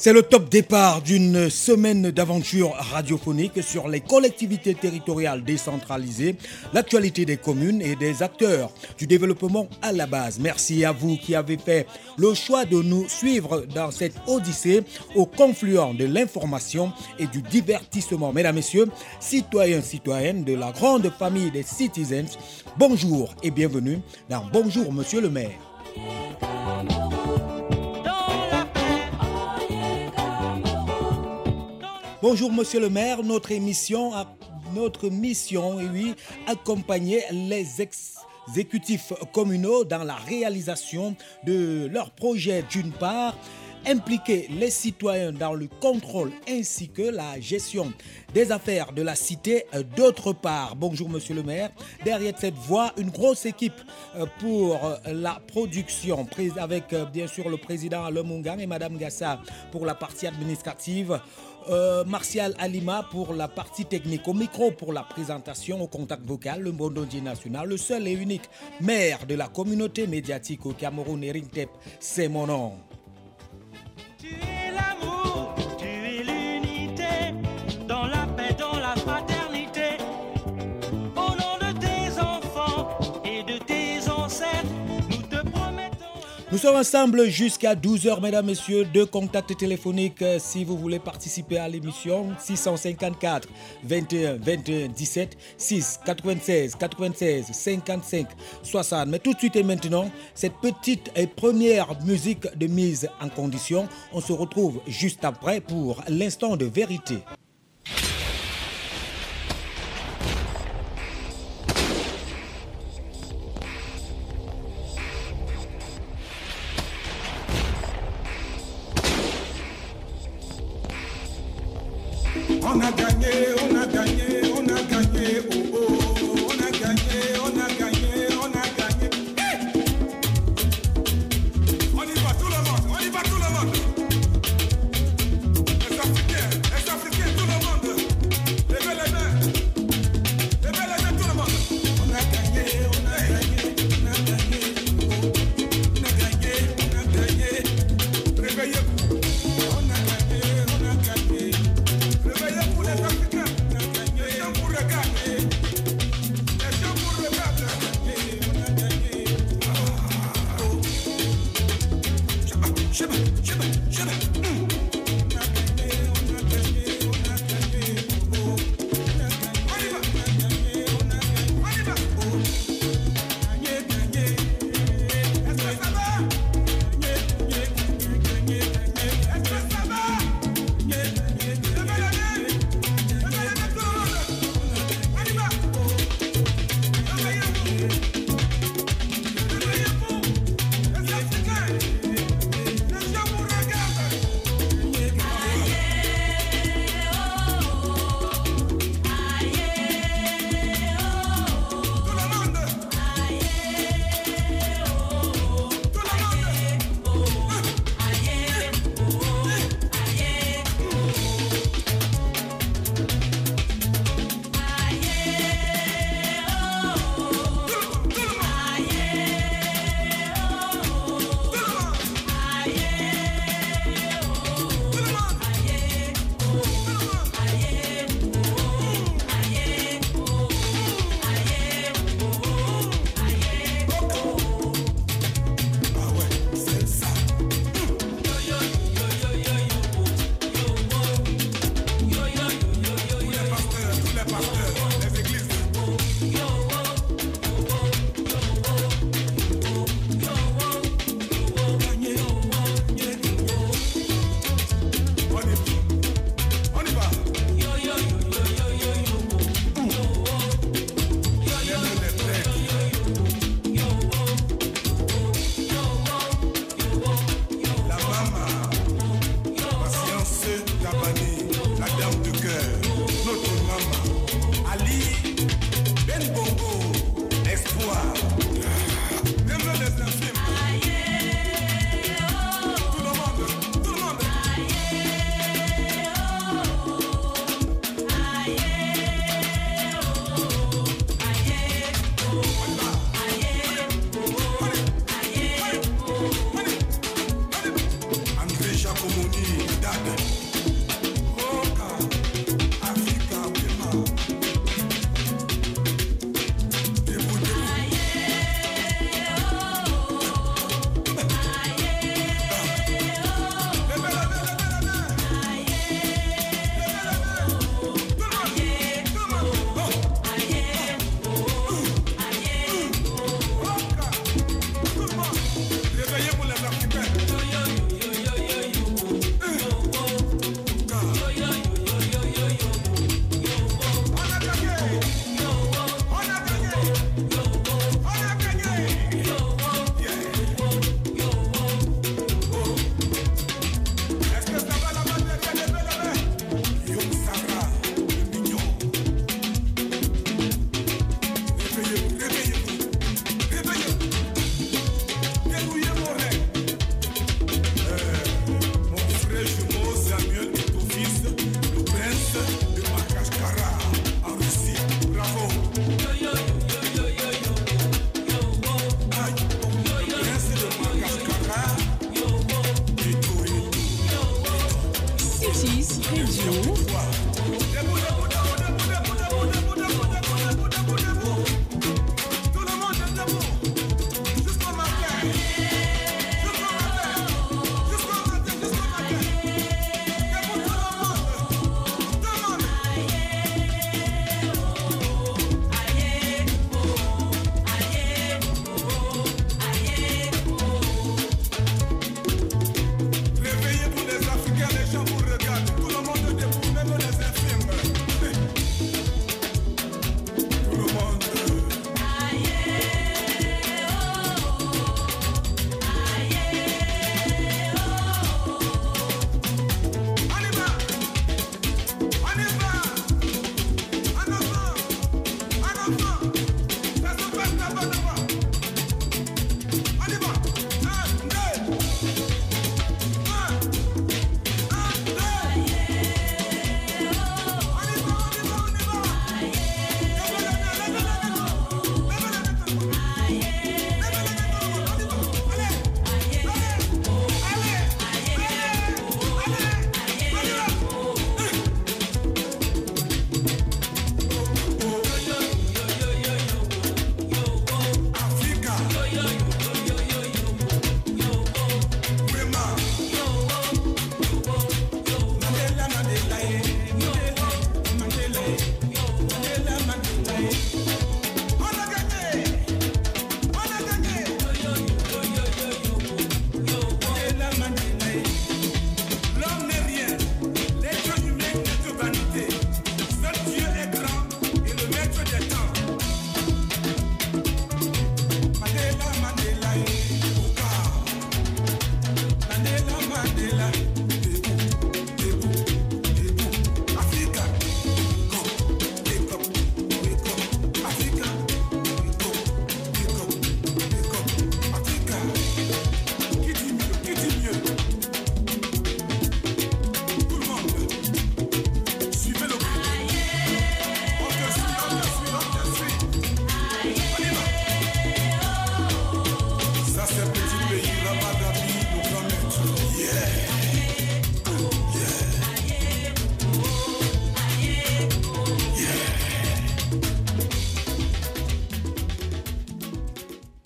C'est le top départ d'une semaine d'aventure radiophonique sur les collectivités territoriales décentralisées, l'actualité des communes et des acteurs du développement à la base. Merci à vous qui avez fait le choix de nous suivre dans cette odyssée au confluent de l'information et du divertissement. Mesdames, Messieurs, citoyens, citoyennes de la grande famille des citizens, bonjour et bienvenue dans Bonjour Monsieur le maire. Bonjour Monsieur le maire, notre mission, et oui, accompagner les exécutifs communaux dans la réalisation de leurs projets d'une part, impliquer les citoyens dans le contrôle ainsi que la gestion des affaires de la cité d'autre part. Bonjour monsieur le maire. Derrière cette voix, une grosse équipe euh, pour euh, la production avec euh, bien sûr le président Lemungang et madame Gassa pour la partie administrative. Martial Alima pour la partie technique, au micro pour la présentation, au contact vocal, le Mbondondi national, le seul et unique maire de la communauté médiatique au Cameroun, Eric Tep, c'est mon nom. Nous sommes ensemble jusqu'à 12h, mesdames, messieurs. Deux contacts téléphoniques euh, si vous voulez participer à l'émission. 654 21 21 17 6 96 96 55 60. Mais tout de suite et maintenant, cette petite et première musique de mise en condition. On se retrouve juste après pour l'instant de vérité.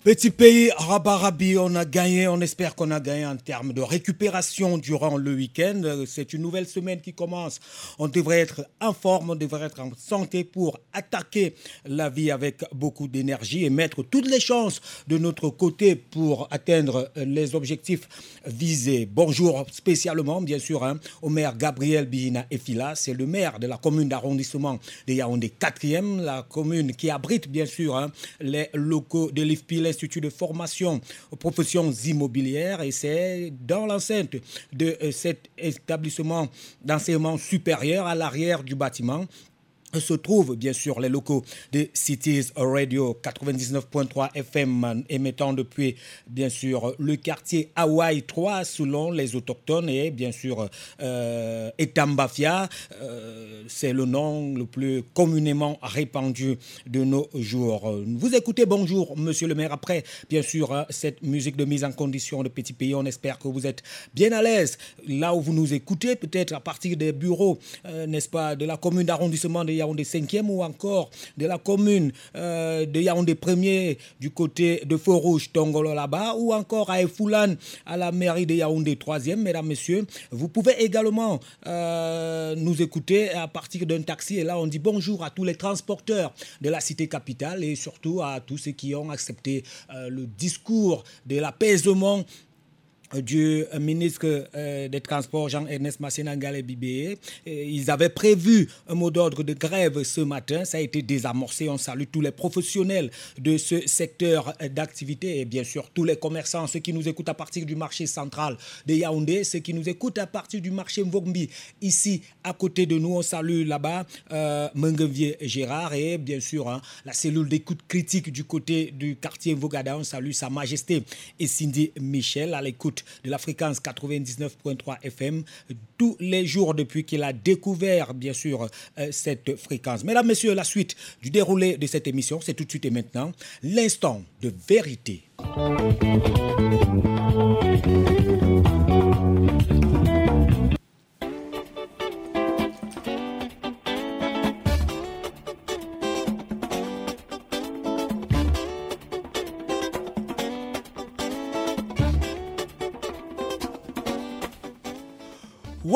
Petit pays, Rabarabi, on a gagné, on espère qu'on a gagné en termes de récupération durant le week-end. C'est une nouvelle semaine qui commence. On devrait être en forme, on devrait être en santé pour attaquer la vie avec beaucoup d'énergie et mettre toutes les chances de notre côté pour atteindre les objectifs visés. Bonjour spécialement, bien sûr, hein, au maire Gabriel Bihina Efila. C'est le maire de la commune d'arrondissement de Yaoundé 4e, la commune qui abrite bien sûr hein, les locaux de l'IFPI, l'Institut de formation aux professions immobilières et c'est dans l'enceinte de euh, cet établissement d'enseignement supérieur à l'arrière du bâtiment se trouvent bien sûr les locaux de Cities Radio 99.3 FM émettant depuis bien sûr le quartier Hawaii 3 selon les autochtones et bien sûr euh, Etambafia, euh, c'est le nom le plus communément répandu de nos jours. Vous écoutez bonjour monsieur le maire après bien sûr hein, cette musique de mise en condition de petit pays, on espère que vous êtes bien à l'aise. Là où vous nous écoutez peut-être à partir des bureaux euh, n'est-ce pas de la commune d'arrondissement de Yaoundé 5e ou encore de la commune euh, de Yaoundé 1er du côté de Fort-Rouge, Tongolo là-bas, ou encore à Efoulan à la mairie de Yaoundé 3e, mesdames, messieurs. Vous pouvez également euh, nous écouter à partir d'un taxi et là on dit bonjour à tous les transporteurs de la cité capitale et surtout à tous ceux qui ont accepté euh, le discours de l'apaisement du ministre euh, des Transports Jean-Ernest et Bibé. Ils avaient prévu un mot d'ordre de grève ce matin. Ça a été désamorcé. On salue tous les professionnels de ce secteur d'activité et bien sûr tous les commerçants, ceux qui nous écoutent à partir du marché central de Yaoundé, ceux qui nous écoutent à partir du marché Mvogbi, ici à côté de nous. On salue là-bas euh, Gérard et bien sûr hein, la cellule d'écoute critique du côté du quartier Mvogada. On salue Sa Majesté et Cindy Michel à l'écoute de la fréquence 99.3 FM tous les jours depuis qu'il a découvert, bien sûr, euh, cette fréquence. Mesdames, Messieurs, la suite du déroulé de cette émission, c'est tout de suite et maintenant l'instant de vérité.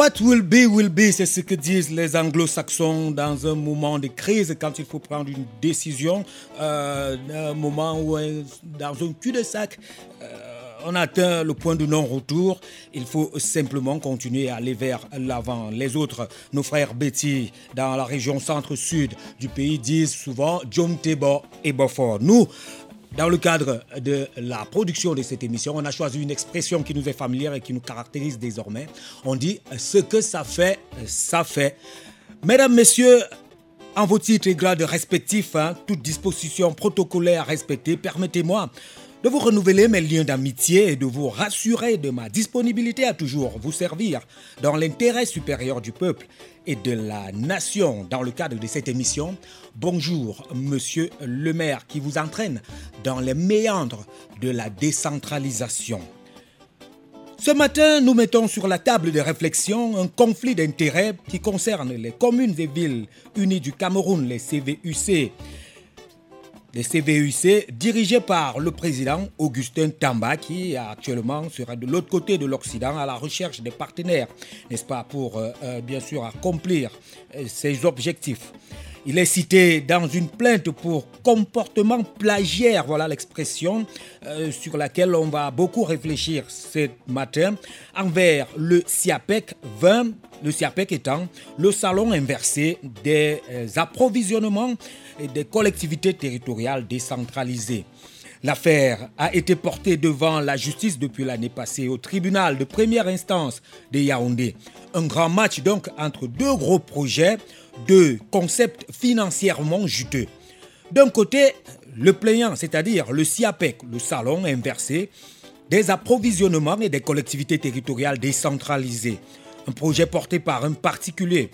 What will be, will be, c'est ce que disent les anglo-saxons dans un moment de crise, quand il faut prendre une décision, euh, un moment où, dans un cul-de-sac, euh, on atteint le point de non-retour. Il faut simplement continuer à aller vers l'avant. Les autres, nos frères Betty, dans la région centre-sud du pays, disent souvent John Tebo et Beaufort. Nous, dans le cadre de la production de cette émission, on a choisi une expression qui nous est familière et qui nous caractérise désormais. On dit ce que ça fait, ça fait. Mesdames, Messieurs, en vos titres et grades respectifs, hein, toute disposition protocolaire respectée, permettez-moi de vous renouveler mes liens d'amitié et de vous rassurer de ma disponibilité à toujours vous servir dans l'intérêt supérieur du peuple et de la nation dans le cadre de cette émission. Bonjour, monsieur le maire qui vous entraîne dans les méandres de la décentralisation. Ce matin, nous mettons sur la table de réflexion un conflit d'intérêts qui concerne les communes et villes unies du Cameroun, les CVUC, CVUC dirigés par le président Augustin Tamba qui actuellement sera de l'autre côté de l'Occident à la recherche des partenaires, n'est-ce pas, pour euh, euh, bien sûr accomplir euh, ses objectifs. Il est cité dans une plainte pour comportement plagiaire, voilà l'expression sur laquelle on va beaucoup réfléchir ce matin, envers le SIAPEC 20, le SIAPEC étant le salon inversé des approvisionnements des collectivités territoriales décentralisées. L'affaire a été portée devant la justice depuis l'année passée au tribunal de première instance de Yaoundé. Un grand match donc entre deux gros projets, deux concepts financièrement juteux. D'un côté, le plaignant, c'est-à-dire le SIAPEC, le salon inversé, des approvisionnements et des collectivités territoriales décentralisées. Un projet porté par un particulier,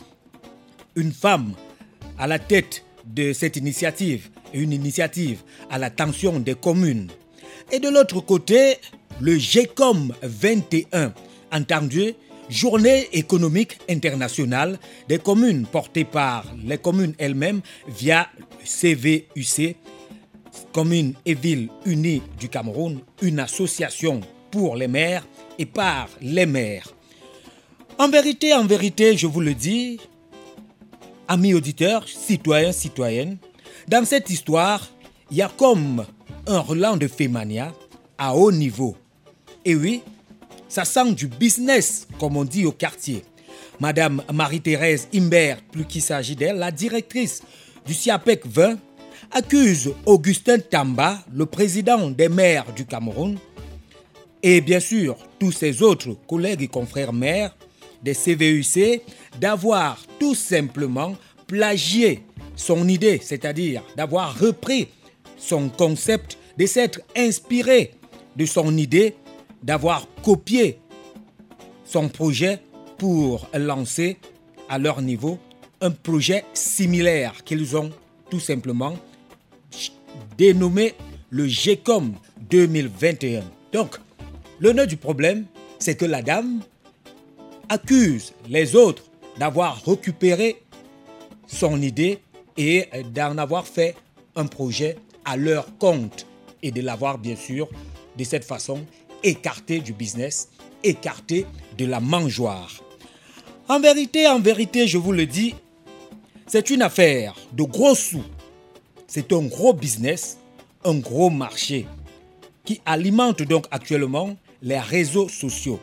une femme à la tête de cette initiative, une initiative à l'attention des communes. Et de l'autre côté, le GECOM 21, entendu Journée économique internationale des communes portée par les communes elles-mêmes via CVUC communes et villes unies du Cameroun, une association pour les maires et par les maires. En vérité, en vérité, je vous le dis, amis auditeurs, citoyens, citoyennes, dans cette histoire, il y a comme un relan de Fémania à haut niveau. Et oui, ça sent du business, comme on dit au quartier. Madame Marie-Thérèse Imbert, plus qu'il s'agit d'elle, la directrice du SIAPEC 20, accuse Augustin Tamba, le président des maires du Cameroun, et bien sûr tous ses autres collègues et confrères maires des CVUC, d'avoir tout simplement plagié son idée, c'est-à-dire d'avoir repris son concept, de s'être inspiré de son idée, d'avoir copié son projet pour lancer à leur niveau un projet similaire qu'ils ont tout simplement dénommé le GECOM 2021. Donc, le nœud du problème, c'est que la dame accuse les autres d'avoir récupéré son idée et d'en avoir fait un projet à leur compte et de l'avoir bien sûr de cette façon écarté du business, écarté de la mangeoire. En vérité, en vérité, je vous le dis, c'est une affaire de gros sous. C'est un gros business, un gros marché qui alimente donc actuellement les réseaux sociaux.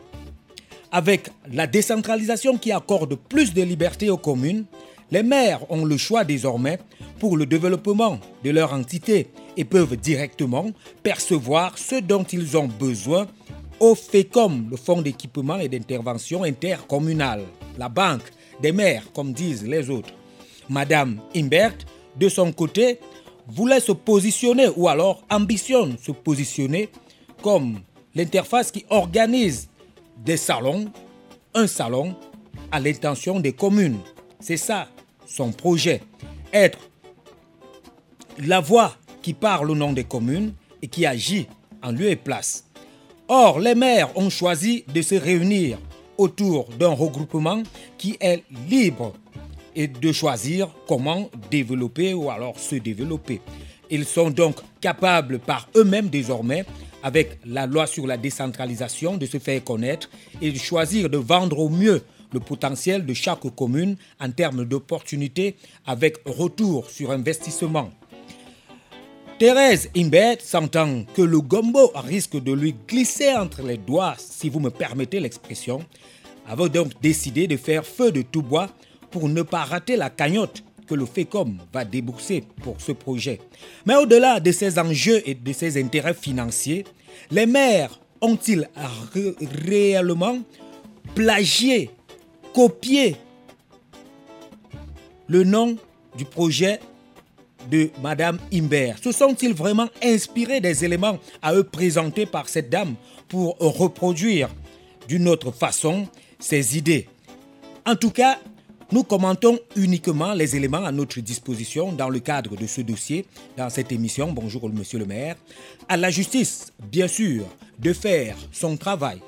Avec la décentralisation qui accorde plus de liberté aux communes, les maires ont le choix désormais pour le développement de leur entité et peuvent directement percevoir ce dont ils ont besoin au FECOM, le Fonds d'équipement et d'intervention intercommunale, la banque des maires, comme disent les autres. Madame Imbert, de son côté, voulait se positionner ou alors ambitionne se positionner comme l'interface qui organise des salons, un salon à l'intention des communes. C'est ça son projet. Être la voix qui parle au nom des communes et qui agit en lieu et place. Or, les maires ont choisi de se réunir autour d'un regroupement qui est libre et de choisir comment développer ou alors se développer. Ils sont donc capables par eux-mêmes désormais avec la loi sur la décentralisation, de se faire connaître et de choisir de vendre au mieux le potentiel de chaque commune en termes d'opportunités avec retour sur investissement. Thérèse Imbert sentant que le gombo risque de lui glisser entre les doigts, si vous me permettez l'expression, avait donc décidé de faire feu de tout bois pour ne pas rater la cagnotte le FECOM va débourser pour ce projet. Mais au-delà de ces enjeux et de ces intérêts financiers, les maires ont-ils réellement plagié, copié le nom du projet de Madame Imbert? Se sont-ils vraiment inspirés des éléments à eux présentés par cette dame pour reproduire d'une autre façon ses idées? En tout cas, nous commentons uniquement les éléments à notre disposition dans le cadre de ce dossier, dans cette émission. Bonjour, monsieur le maire. À la justice, bien sûr, de faire son travail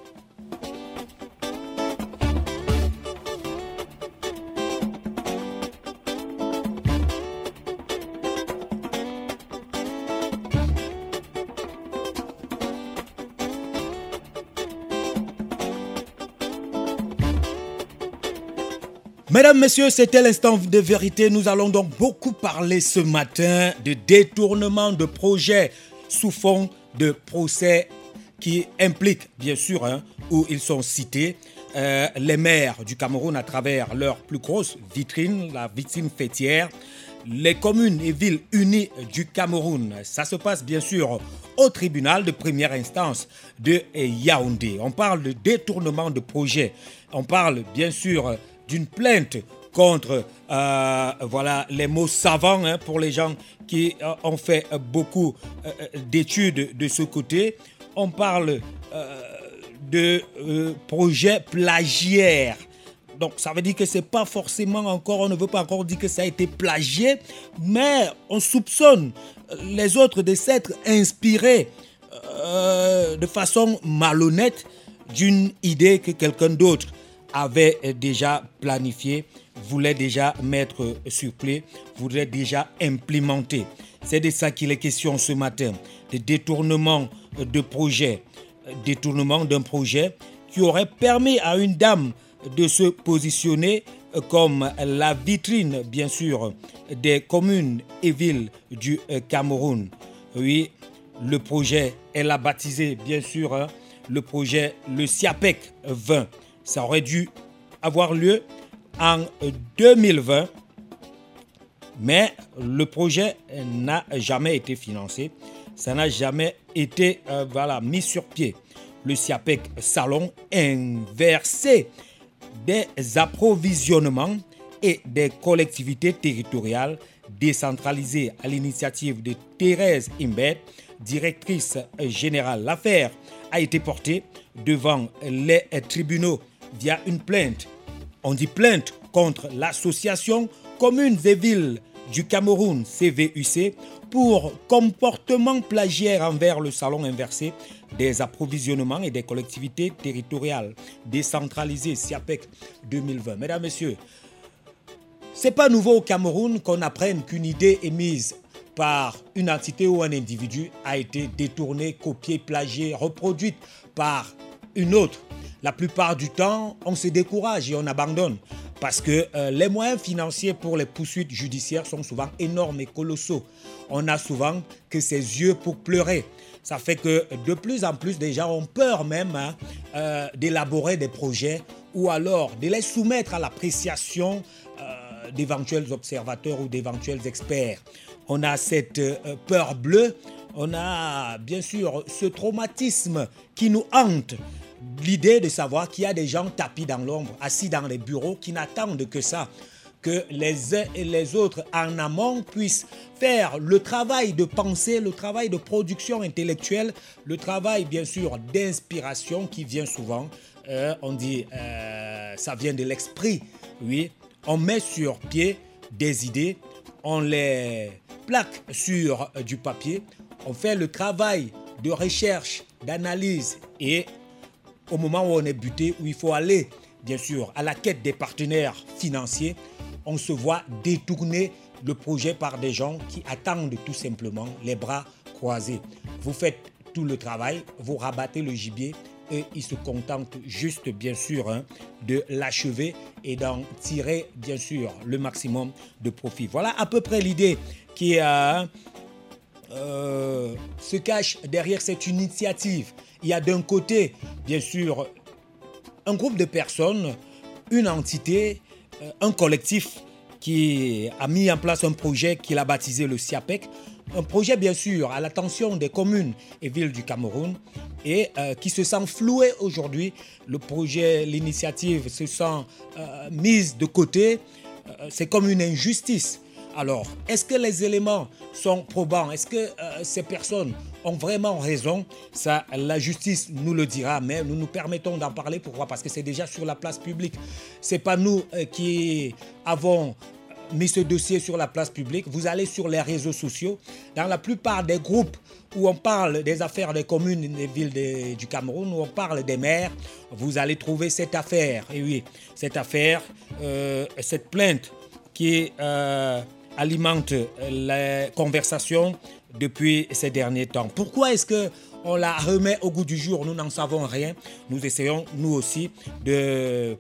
Mesdames, Messieurs, c'était l'instant de vérité. Nous allons donc beaucoup parler ce matin de détournement de projets sous fond de procès qui impliquent, bien sûr, hein, où ils sont cités, euh, les maires du Cameroun à travers leur plus grosse vitrine, la vitrine fêtière, les communes et villes unies du Cameroun. Ça se passe bien sûr au tribunal de première instance de Yaoundé. On parle de détournement de projets. On parle bien sûr d'une plainte contre euh, voilà, les mots savants hein, pour les gens qui euh, ont fait beaucoup euh, d'études de ce côté. On parle de projet plagiaire. Donc ça veut dire que c'est pas forcément encore, on ne veut pas encore dire que ça a été plagié, mais on soupçonne les autres de s'être inspirés de façon malhonnête d'une idée que quelqu'un d'autre avait déjà planifié, voulait déjà mettre sur pied, voulait déjà implémenter. C'est de ça qu'il est question ce matin, de détournement de projet, détournement d'un projet qui aurait permis à une dame de se positionner comme la vitrine, bien sûr, des communes et villes du Cameroun. Oui, le projet, elle a baptisé, bien sûr, hein, le projet le SIAPEC 20. Ça aurait dû avoir lieu en 2020, mais le projet n'a jamais été financé. Ça n'a jamais été euh, voilà, mis sur pied. Le SIAPEC Salon inversé des approvisionnements et des collectivités territoriales décentralisées à l'initiative de Thérèse Imbet, directrice générale. L'affaire a été portée devant les tribunaux via une plainte. On dit plainte contre l'association Communes et Villes du Cameroun, CVUC, pour comportement plagiaire envers le salon inversé des approvisionnements et des collectivités territoriales décentralisées SIAPEC 2020. Mesdames, Messieurs, c'est pas nouveau au Cameroun qu'on apprenne qu'une idée émise par une entité ou un individu a été détournée, copiée, plagiée, reproduite par une autre. La plupart du temps, on se décourage et on abandonne parce que euh, les moyens financiers pour les poursuites judiciaires sont souvent énormes et colossaux. On a souvent que ses yeux pour pleurer. Ça fait que de plus en plus, gens ont peur même hein, euh, d'élaborer des projets ou alors de les soumettre à l'appréciation euh, d'éventuels observateurs ou d'éventuels experts. On a cette peur bleue, on a bien sûr ce traumatisme qui nous hante l'idée de savoir qu'il y a des gens tapis dans l'ombre, assis dans les bureaux, qui n'attendent que ça, que les uns et les autres en amont puissent faire le travail de pensée, le travail de production intellectuelle, le travail bien sûr d'inspiration qui vient souvent, euh, on dit, euh, ça vient de l'esprit, oui, on met sur pied des idées, on les plaque sur euh, du papier, on fait le travail de recherche, d'analyse et au moment où on est buté, où il faut aller, bien sûr, à la quête des partenaires financiers, on se voit détourner le projet par des gens qui attendent tout simplement les bras croisés. Vous faites tout le travail, vous rabattez le gibier et ils se contentent juste, bien sûr, hein, de l'achever et d'en tirer, bien sûr, le maximum de profit. Voilà à peu près l'idée qui euh, euh, se cache derrière cette initiative il y a d'un côté, bien sûr, un groupe de personnes, une entité, euh, un collectif qui a mis en place un projet qu'il a baptisé le SIAPEC, un projet bien sûr à l'attention des communes et villes du Cameroun et euh, qui se sent floué aujourd'hui. Le projet, l'initiative se sent mise de côté. c'est comme une injustice. Alors, est-ce que les éléments sont probants? Est-ce que euh, ces personnes ont vraiment raison? Ça, la justice nous le dira, mais nous nous permettons d'en parler. Pourquoi? Parce que c'est déjà sur la place publique. C'est pas nous euh, qui avons mis ce dossier sur la place publique. Vous allez sur les réseaux sociaux. Dans la plupart des groupes où on parle des affaires des communes des villes du Cameroun, où on parle des maires, vous allez trouver cette affaire. Et oui, cette affaire, euh, cette plainte qui est alimente les conversations depuis ces derniers temps. Pourquoi est-ce que on la remet au goût du jour? Nous n'en savons rien. Nous essayons, nous aussi, de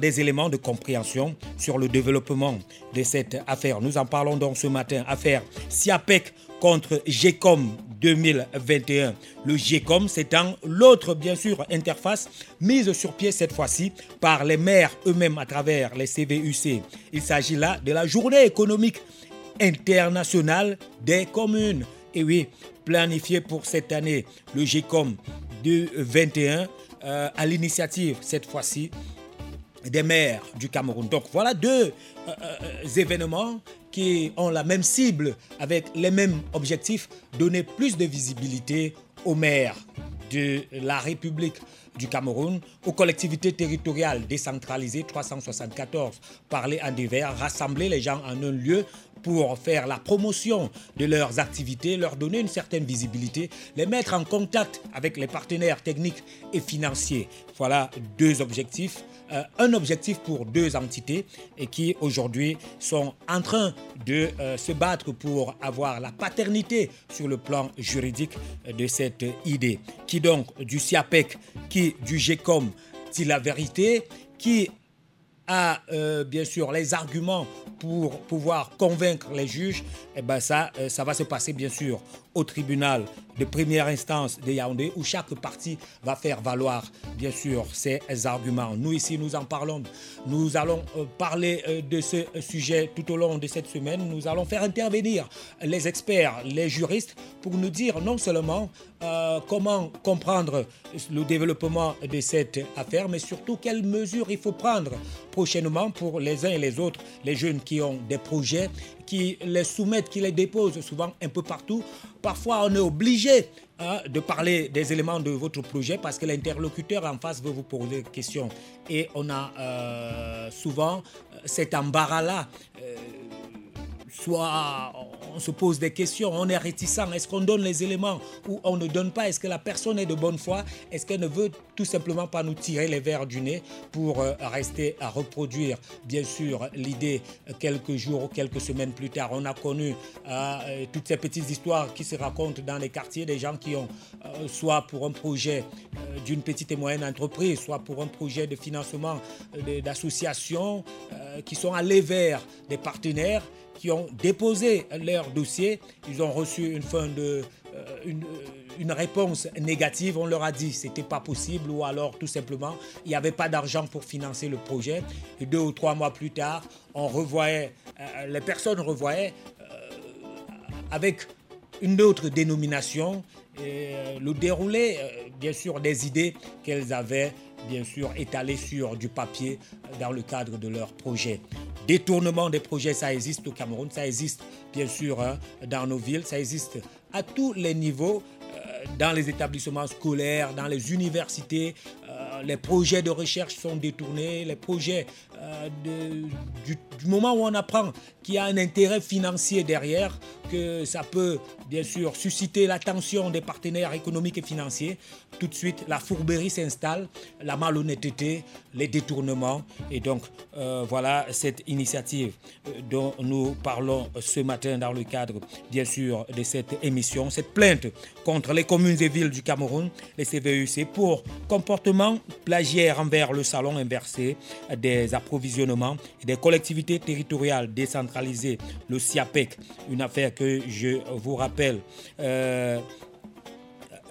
des éléments de compréhension sur le développement de cette affaire. Nous en parlons donc ce matin, affaire SIAPEC contre GECOM 2021. Le GECOM, c'est l'autre, bien sûr, interface mise sur pied cette fois-ci par les maires eux-mêmes à travers les CVUC. Il s'agit là de la journée économique internationale des communes. Et oui, planifié pour cette année, le GECOM 2021 euh, à l'initiative cette fois-ci des maires du Cameroun. Donc voilà deux événements qui ont la même cible, avec les mêmes objectifs, donner plus de visibilité aux maires de la République du Cameroun, aux collectivités territoriales décentralisées, 374, parler en divers, rassembler les gens en un lieu pour faire la promotion de leurs activités, leur donner une certaine visibilité, les mettre en contact avec les partenaires techniques et financiers. Voilà deux objectifs. Euh, un objectif pour deux entités et qui aujourd'hui sont en train de euh, se battre pour avoir la paternité sur le plan juridique de cette idée. Qui donc du SIAPEC, qui du GECOM dit la vérité, qui a euh, bien sûr les arguments pour pouvoir convaincre les juges, eh ben ça, ça va se passer bien sûr au tribunal de première instance de Yaoundé où chaque partie va faire valoir bien sûr ses arguments. Nous ici nous en parlons. Nous allons euh, parler euh, de ce sujet tout au long de cette semaine. Nous allons faire intervenir les experts, les juristes pour nous dire non seulement euh, comment comprendre le développement de cette affaire, mais surtout quelles mesures il faut prendre prochainement pour les uns et les autres, les jeunes qui ont des projets, qui les soumettent, qui les déposent souvent un peu partout. Parfois, on est obligé hein, de parler des éléments de votre projet parce que l'interlocuteur en face veut vous poser des questions. Et on a euh, souvent cet embarras-là. Euh, soit on se pose des questions, on est réticent, est-ce qu'on donne les éléments ou on ne donne pas, est-ce que la personne est de bonne foi, est-ce qu'elle ne veut tout simplement pas nous tirer les verres du nez pour euh, rester à reproduire, bien sûr, l'idée euh, quelques jours ou quelques semaines plus tard. On a connu euh, toutes ces petites histoires qui se racontent dans les quartiers, des gens qui ont, soit pour un projet d'une petite et moyenne entreprise, soit pour un projet de financement d'associations qui sont allés vers des partenaires qui ont déposé leur dossier, ils ont reçu une fin de euh, une, euh, une, réponse négative. On leur a dit que ce n'était pas possible ou alors tout simplement il n'y avait pas d'argent pour financer le projet. Et deux ou trois mois plus tard, on revoyait, euh, les personnes revoyaient avec une autre dénomination le déroulé, bien sûr, des idées qu'elles avaient bien sûr étalées sur du papier dans le cadre de leur projet. Détournement des projets, ça existe au Cameroun, ça existe bien sûr hein, dans nos villes, ça existe à tous les niveaux, euh, dans les établissements scolaires, dans les universités. Euh, les projets de recherche sont détournés, les projets euh, du, moment où on apprend qu'il y a un intérêt financier derrière, que ça peut bien sûr susciter l'attention des partenaires économiques et financiers, tout de suite la fourberie s'installe, la malhonnêteté, les détournements. Et donc euh, voilà cette initiative dont nous parlons ce matin dans le cadre bien sûr de cette émission, cette plainte contre les communes et villes du Cameroun, les CVUC, pour comportement plagiaire envers le salon inversé des approvisionnements des collectivités territoriales décentralisées, le SIAPEC, une affaire que je vous rappelle.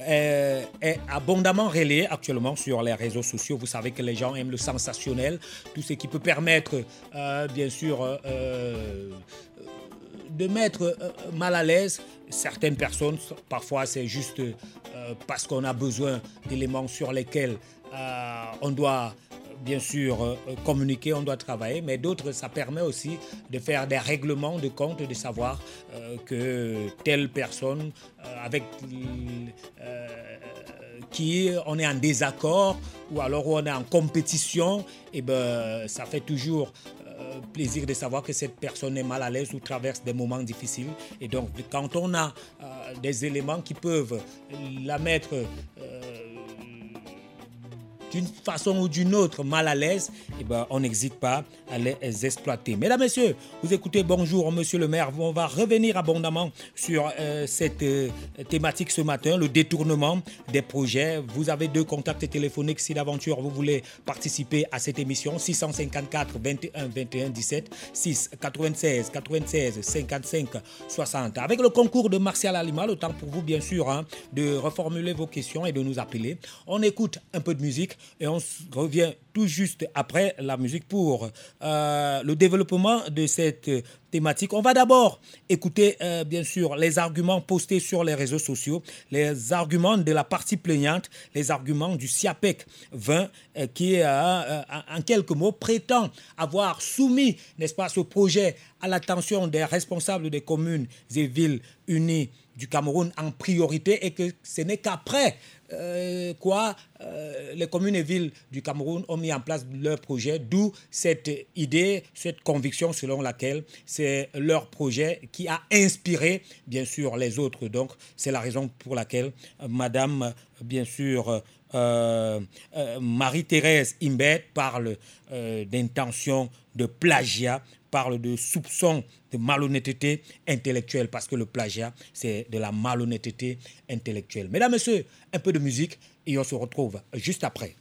Euh, est, abondamment relayé actuellement sur les réseaux sociaux. Vous savez que les gens aiment le sensationnel, tout ce qui peut permettre, euh, bien sûr, euh, de mettre mal à l'aise certaines personnes. Parfois, c'est juste parce qu'on a besoin d'éléments sur lesquels on doit bien sûr euh, communiquer, on doit travailler, mais d'autres, ça permet aussi de faire des règlements de compte, de savoir euh, que telle personne euh, avec qui on est en désaccord ou alors on est en compétition, et eh ben ça fait toujours plaisir de savoir que cette personne est mal à l'aise ou traverse des moments difficiles. Et donc, quand on a des éléments qui peuvent la mettre d'une façon ou d'une autre mal à l'aise, eh ben, on n'hésite pas à les exploiter. Mesdames, Messieurs, vous écoutez Bonjour Monsieur le maire. On va revenir abondamment sur euh, cette euh, thématique ce matin, le détournement des projets. Vous avez deux contacts téléphoniques si d'aventure vous voulez participer à cette émission. 654 21 21 17 6 96 96 55 60. Avec le concours de Martial Alima, le temps pour vous bien sûr hein, de reformuler vos questions et de nous appeler. On écoute un peu de musique et on revient tout juste après la musique pour euh, le développement de cette thématique. On va d'abord écouter, euh, bien sûr, les arguments postés sur les réseaux sociaux, les arguments de la partie plaignante, les arguments du SIAPEC 20, euh, qui, en quelques mots, prétend avoir soumis, n'est-ce pas, ce projet à l'attention des responsables des communes et villes unies du Cameroun en priorité et que ce n'est qu'après euh, quoi euh, les communes et villes du Cameroun ont mis en place leur projet, d'où cette idée, cette conviction selon laquelle c'est leur projet qui a inspiré bien sûr les autres. Donc c'est la raison pour laquelle euh, Madame, bien sûr, Marie-Thérèse Imbet parle d'intention de plagiat parle de soupçon de malhonnêteté intellectuelle, parce que le plagiat, c'est de la malhonnêteté intellectuelle. Mesdames, Messieurs, un peu de musique et on se retrouve juste après.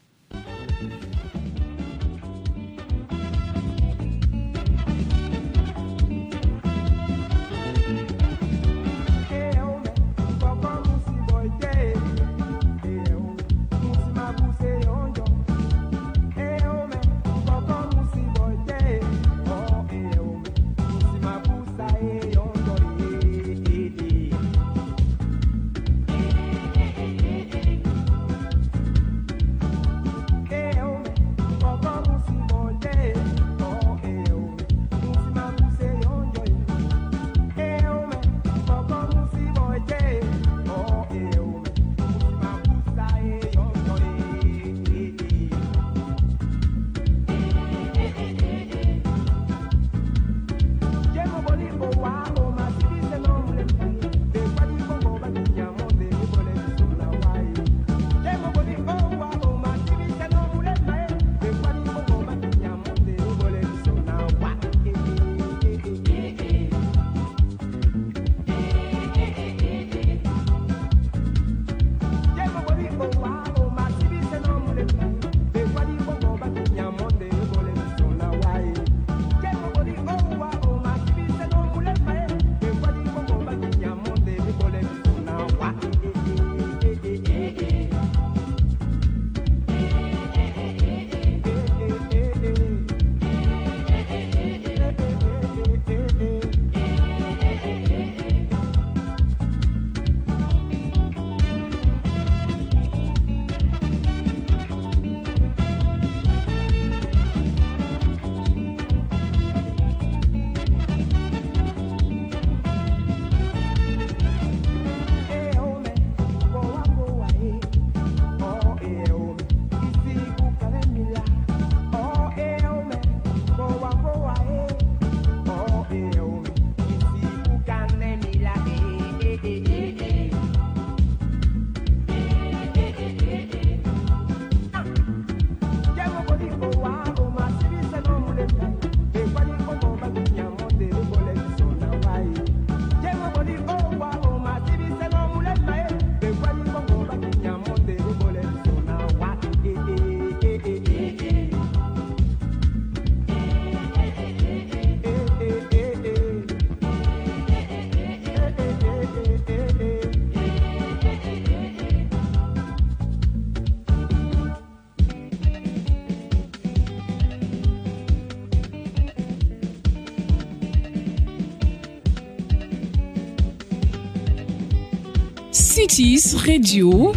Cities Radio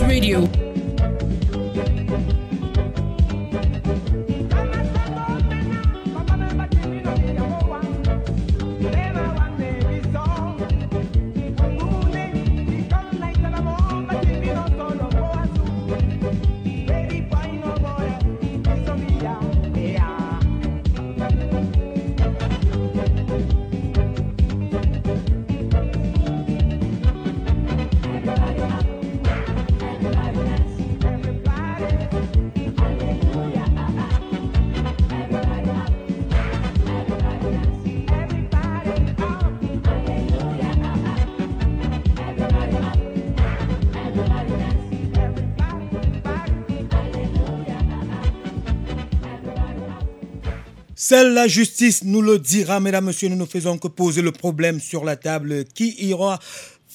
Radio. Seule la justice nous le dira, mesdames, messieurs, nous ne faisons que poser le problème sur la table. Qui ira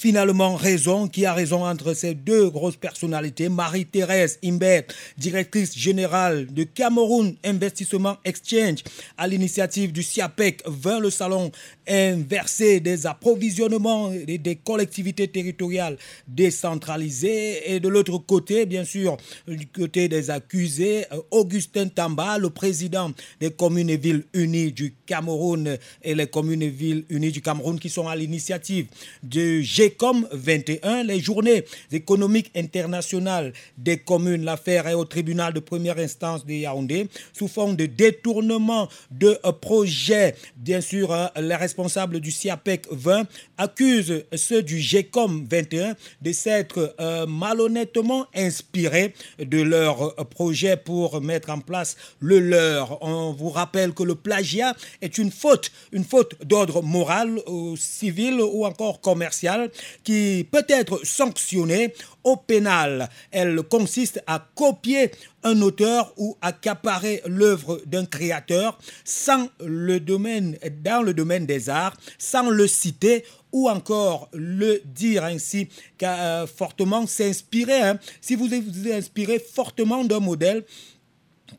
finalement raison, qui a raison entre ces deux grosses personnalités. Marie-Thérèse Imbert, directrice générale de Cameroun Investissement Exchange, à l'initiative du SIAPEC, vint le salon inversé des approvisionnements des collectivités territoriales décentralisées. Et de l'autre côté, bien sûr, du côté des accusés, Augustin Tamba, le président des communes et villes unies du Cameroun et les communes et villes unies du Cameroun qui sont à l'initiative du G comme 21, les journées économiques internationales des communes. L'affaire est au tribunal de première instance de Yaoundé sous forme de détournement de projets. Bien sûr, hein, les responsables du SIAPEC 20 accusent ceux du GECOM 21 de s'être euh, malhonnêtement inspirés de leur projet pour mettre en place le leur. On vous rappelle que le plagiat est une faute, une faute d'ordre moral, civil ou encore commercial qui peut être sanctionnée au pénal. Elle consiste à copier un auteur ou accaparer l'œuvre d'un créateur dans le domaine des arts, sans le citer ou encore le dire ainsi, car, fortement s'inspirer. Hein. Si vous vous inspirez fortement d'un modèle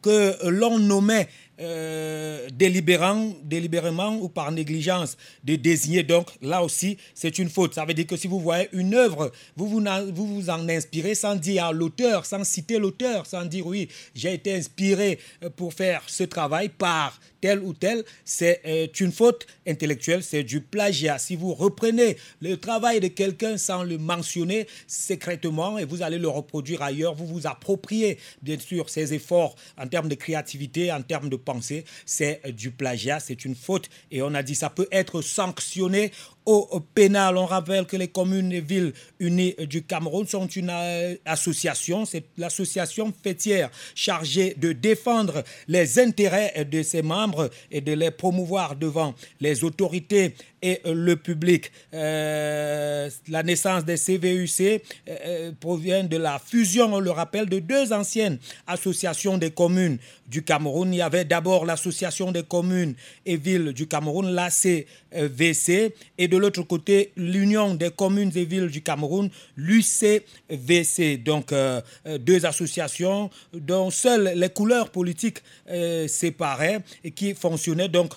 que l'on nommait euh, délibérément ou par négligence de désigner. Donc là aussi, c'est une faute. Ça veut dire que si vous voyez une œuvre, vous vous, vous, vous en inspirez sans dire à l'auteur, sans citer l'auteur, sans dire oui, j'ai été inspiré euh, pour faire ce travail par tel ou tel, c'est euh, une faute intellectuelle, c'est du plagiat. Si vous reprenez le travail de quelqu'un sans le mentionner secrètement et vous allez le reproduire ailleurs, vous vous appropriez bien sûr ses efforts en termes de créativité, en termes de pensée, c'est du plagiat, c'est une faute. Et on a dit ça peut être sanctionné au pénal. On rappelle que les communes et villes unies du Cameroun sont une euh, association, c'est l'association fêtière chargée de défendre les intérêts de ses membres et de les promouvoir devant les autorités et le public. Euh, la naissance des CVUC euh, provient de la fusion, on le rappelle, de deux anciennes associations des communes du Cameroun. Il y avait d'abord l'association des communes et villes du Cameroun, l'ACVC, et de l'autre côté, l'Union des communes et villes du Cameroun, l'UCVC. Donc, euh, euh, deux associations dont seules les couleurs politiques euh, séparaient et qui fonctionnaient donc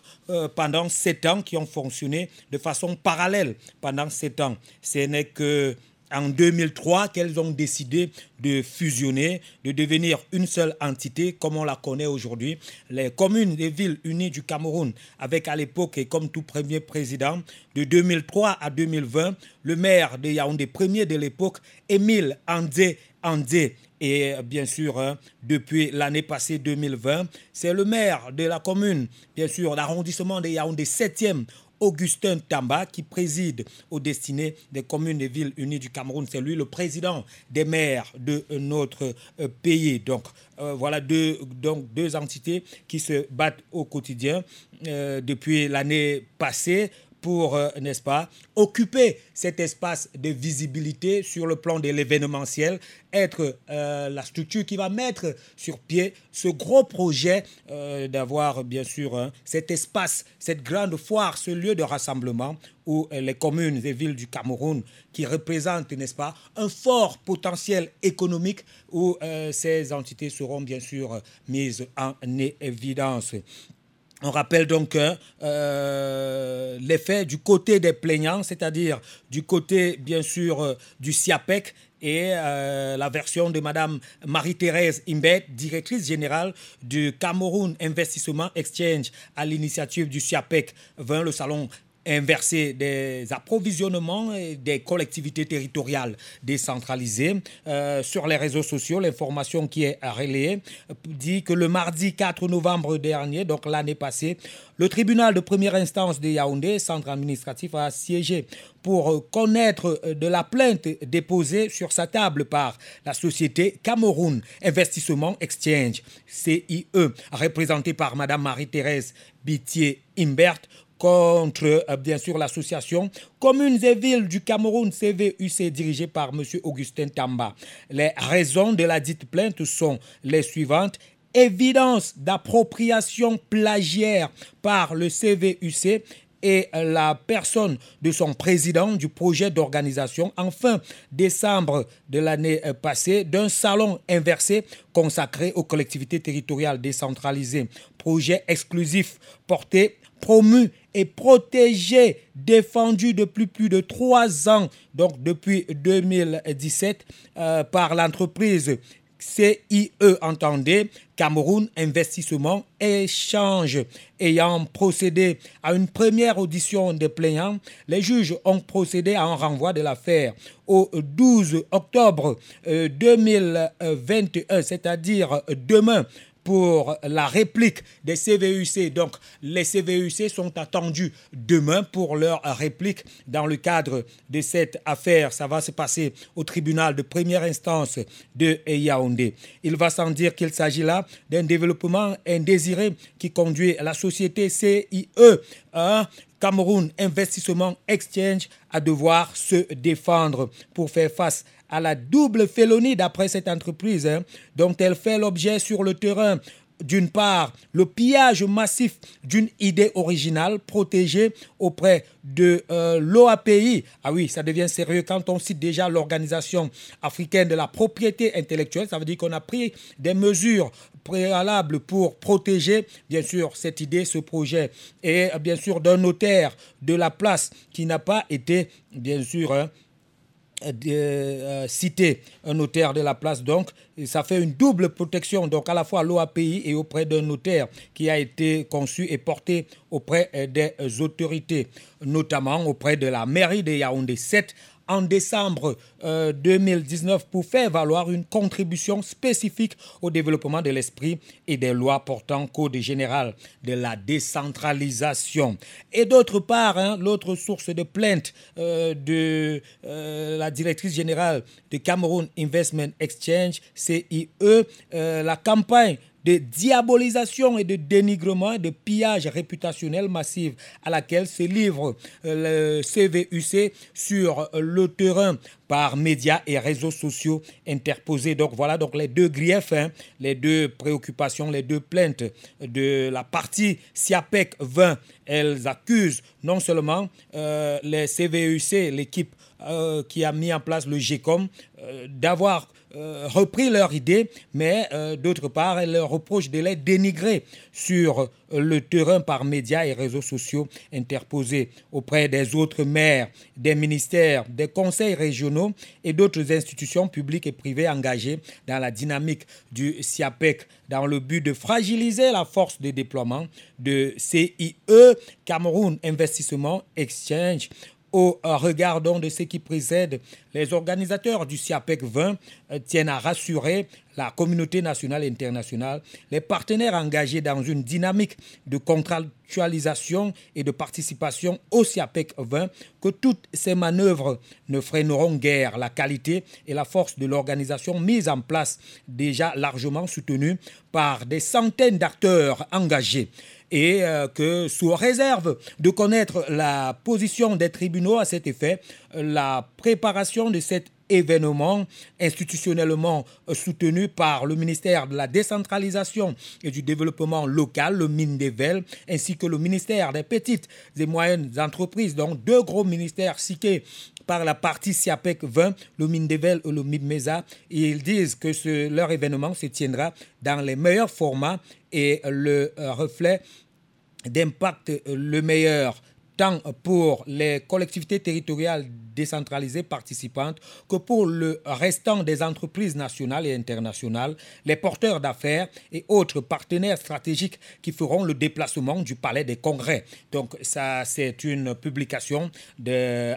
pendant sept ans, qui ont fonctionné de façon parallèle pendant sept ans. Ce n'est que en 2003 qu'elles ont décidé de fusionner, de devenir une seule entité comme on la connaît aujourd'hui. Les communes des villes unies du Cameroun, avec à l'époque et comme tout premier président, de 2003 à 2020, le maire de Yaoundé, premier de l'époque, Émile Andé Andé. Et bien sûr, hein, depuis l'année passée 2020, c'est le maire de la commune, bien sûr, l'arrondissement de Yaoundé 7e Augustin Tamba, qui préside aux destinées des communes et villes unies du Cameroun. C'est lui le président des maires de notre euh, pays. Donc, euh, voilà deux, donc, deux entités qui se battent au quotidien euh, depuis l'année passée pour, euh, n'est-ce pas, occuper cet espace de visibilité sur le plan de l'événementiel, être euh, la structure qui va mettre sur pied ce gros projet euh, d'avoir, bien sûr, hein, cet espace, cette grande foire, ce lieu de rassemblement où les communes et villes du Cameroun, qui représentent, n'est-ce pas, un fort potentiel économique, où ces entités seront, bien sûr, mises en évidence. On rappelle donc euh, l'effet du côté des plaignants, c'est-à-dire du côté, bien sûr, euh, du SIAPEC, et euh, la version de Madame Marie-Thérèse Imbet, directrice générale du Cameroun Investissement Exchange à l'initiative du SIAPEC 20, le salon inversé des approvisionnements des collectivités territoriales décentralisées. Euh, sur les réseaux sociaux, l'information qui est relayée dit que le mardi 4 novembre dernier, donc l'année passée, le tribunal de première instance de Yaoundé, centre administratif, a siégé pour connaître de la plainte déposée sur sa table par la société Cameroun Investissement Exchange, CIE, représentée par Mme Marie-Thérèse Bitier-Imbert contre, euh, bien sûr, l'association Communes et Villes du Cameroun, CVUC, dirigée par M. Augustin Tamba. Les raisons de la dite plainte sont les suivantes. Évidence d'appropriation plagiaire par le CVUC et la personne de son président du projet d'organisation en fin décembre de l'année euh, passée d'un salon inversé consacré aux collectivités territoriales décentralisées. Projet exclusif porté promu protégé, défendu depuis plus de trois ans, donc depuis 2017, euh, par l'entreprise CIE, entendez, Cameroun Investissement Échange. Ayant procédé à une première audition des plaignants, les juges ont procédé à un renvoi de l'affaire au 12 octobre 2021, euh, c'est-à-dire demain, pour la réplique des CVUC. Donc, les CVUC sont attendus demain pour leur réplique dans le cadre de cette affaire. Ça va se passer au tribunal de première instance de Yaoundé. Il va sans dire qu'il s'agit là d'un développement indésiré qui conduit la société CIE, hein, Cameroun Investissement Exchange, à devoir se défendre pour faire face à la double félonie d'après cette entreprise, hein, dont elle fait l'objet sur le terrain d'une part, le pillage massif d'une idée originale protégée auprès de euh, l'OAPI. Ah oui, ça devient sérieux quand on cite déjà l'Organisation africaine de la propriété intellectuelle. Ça veut dire qu'on a pris des mesures préalables pour protéger, bien sûr, cette idée, ce projet. Et bien sûr, d'un notaire de la place qui n'a pas été, bien sûr, hein, euh, citer un notaire de la place. Donc, ça fait une double protection, donc à la fois à l'OAPI et auprès d'un notaire qui a été conçu et porté auprès euh, des autorités, notamment auprès de la mairie de Yaoundé 7 en décembre 2019 euh, pour faire valoir une contribution spécifique au développement de l'esprit et des lois portant code général de la décentralisation. Et d'autre part, hein, l'autre source de plainte euh, de euh, la directrice générale de Cameroun Investment Exchange, CIE, la campagne de diabolisation et de dénigrement et de pillage réputationnel massif à laquelle se livre euh, le CVUC sur le terrain par médias et réseaux sociaux interposés. Donc voilà donc les deux griefs, hein, les deux préoccupations, les deux plaintes de la partie SIAPEC 20. Elles accusent non seulement euh, les CVUC, l'équipe euh, qui a mis en place le GECOM, d'avoir euh, repris leur idée, mais euh, d'autre part, elle leur reproche de les dénigrer sur euh, le terrain par médias et réseaux sociaux interposés auprès des autres maires, des ministères, des conseils régionaux et d'autres institutions publiques et privées engagées dans la dynamique du SIAPEC dans le but de fragiliser la force de déploiement de CIE, Cameroun Investissement Exchange, au regard de ce qui précède, les organisateurs du SIAPEC 20 euh, tiennent à rassurer la communauté nationale et internationale, les partenaires engagés dans une dynamique de contractualisation et de participation au SIAPEC 20 que toutes ces manœuvres ne freineront guère la qualité et la force de l'organisation mise en place, déjà largement soutenue par des centaines d'acteurs engagés et euh, que sous réserve de connaître la position des tribunaux à cet effet, la préparation de cet événement institutionnellement euh, soutenu par le ministère de la décentralisation et du développement local, le MINDEVEL, ainsi que le ministère des petites et moyennes entreprises, donc deux gros ministères cités par la partie SIAPEC 20, le MINDEVEL et le MIDMESA. ils disent que leur événement se tiendra dans les meilleurs formats et le euh, reflet d'impact le meilleur tant pour les collectivités territoriales décentralisées participantes que pour le restant des entreprises nationales et internationales, les porteurs d'affaires et autres partenaires stratégiques qui feront le déplacement du palais des congrès. Donc ça, c'est une publication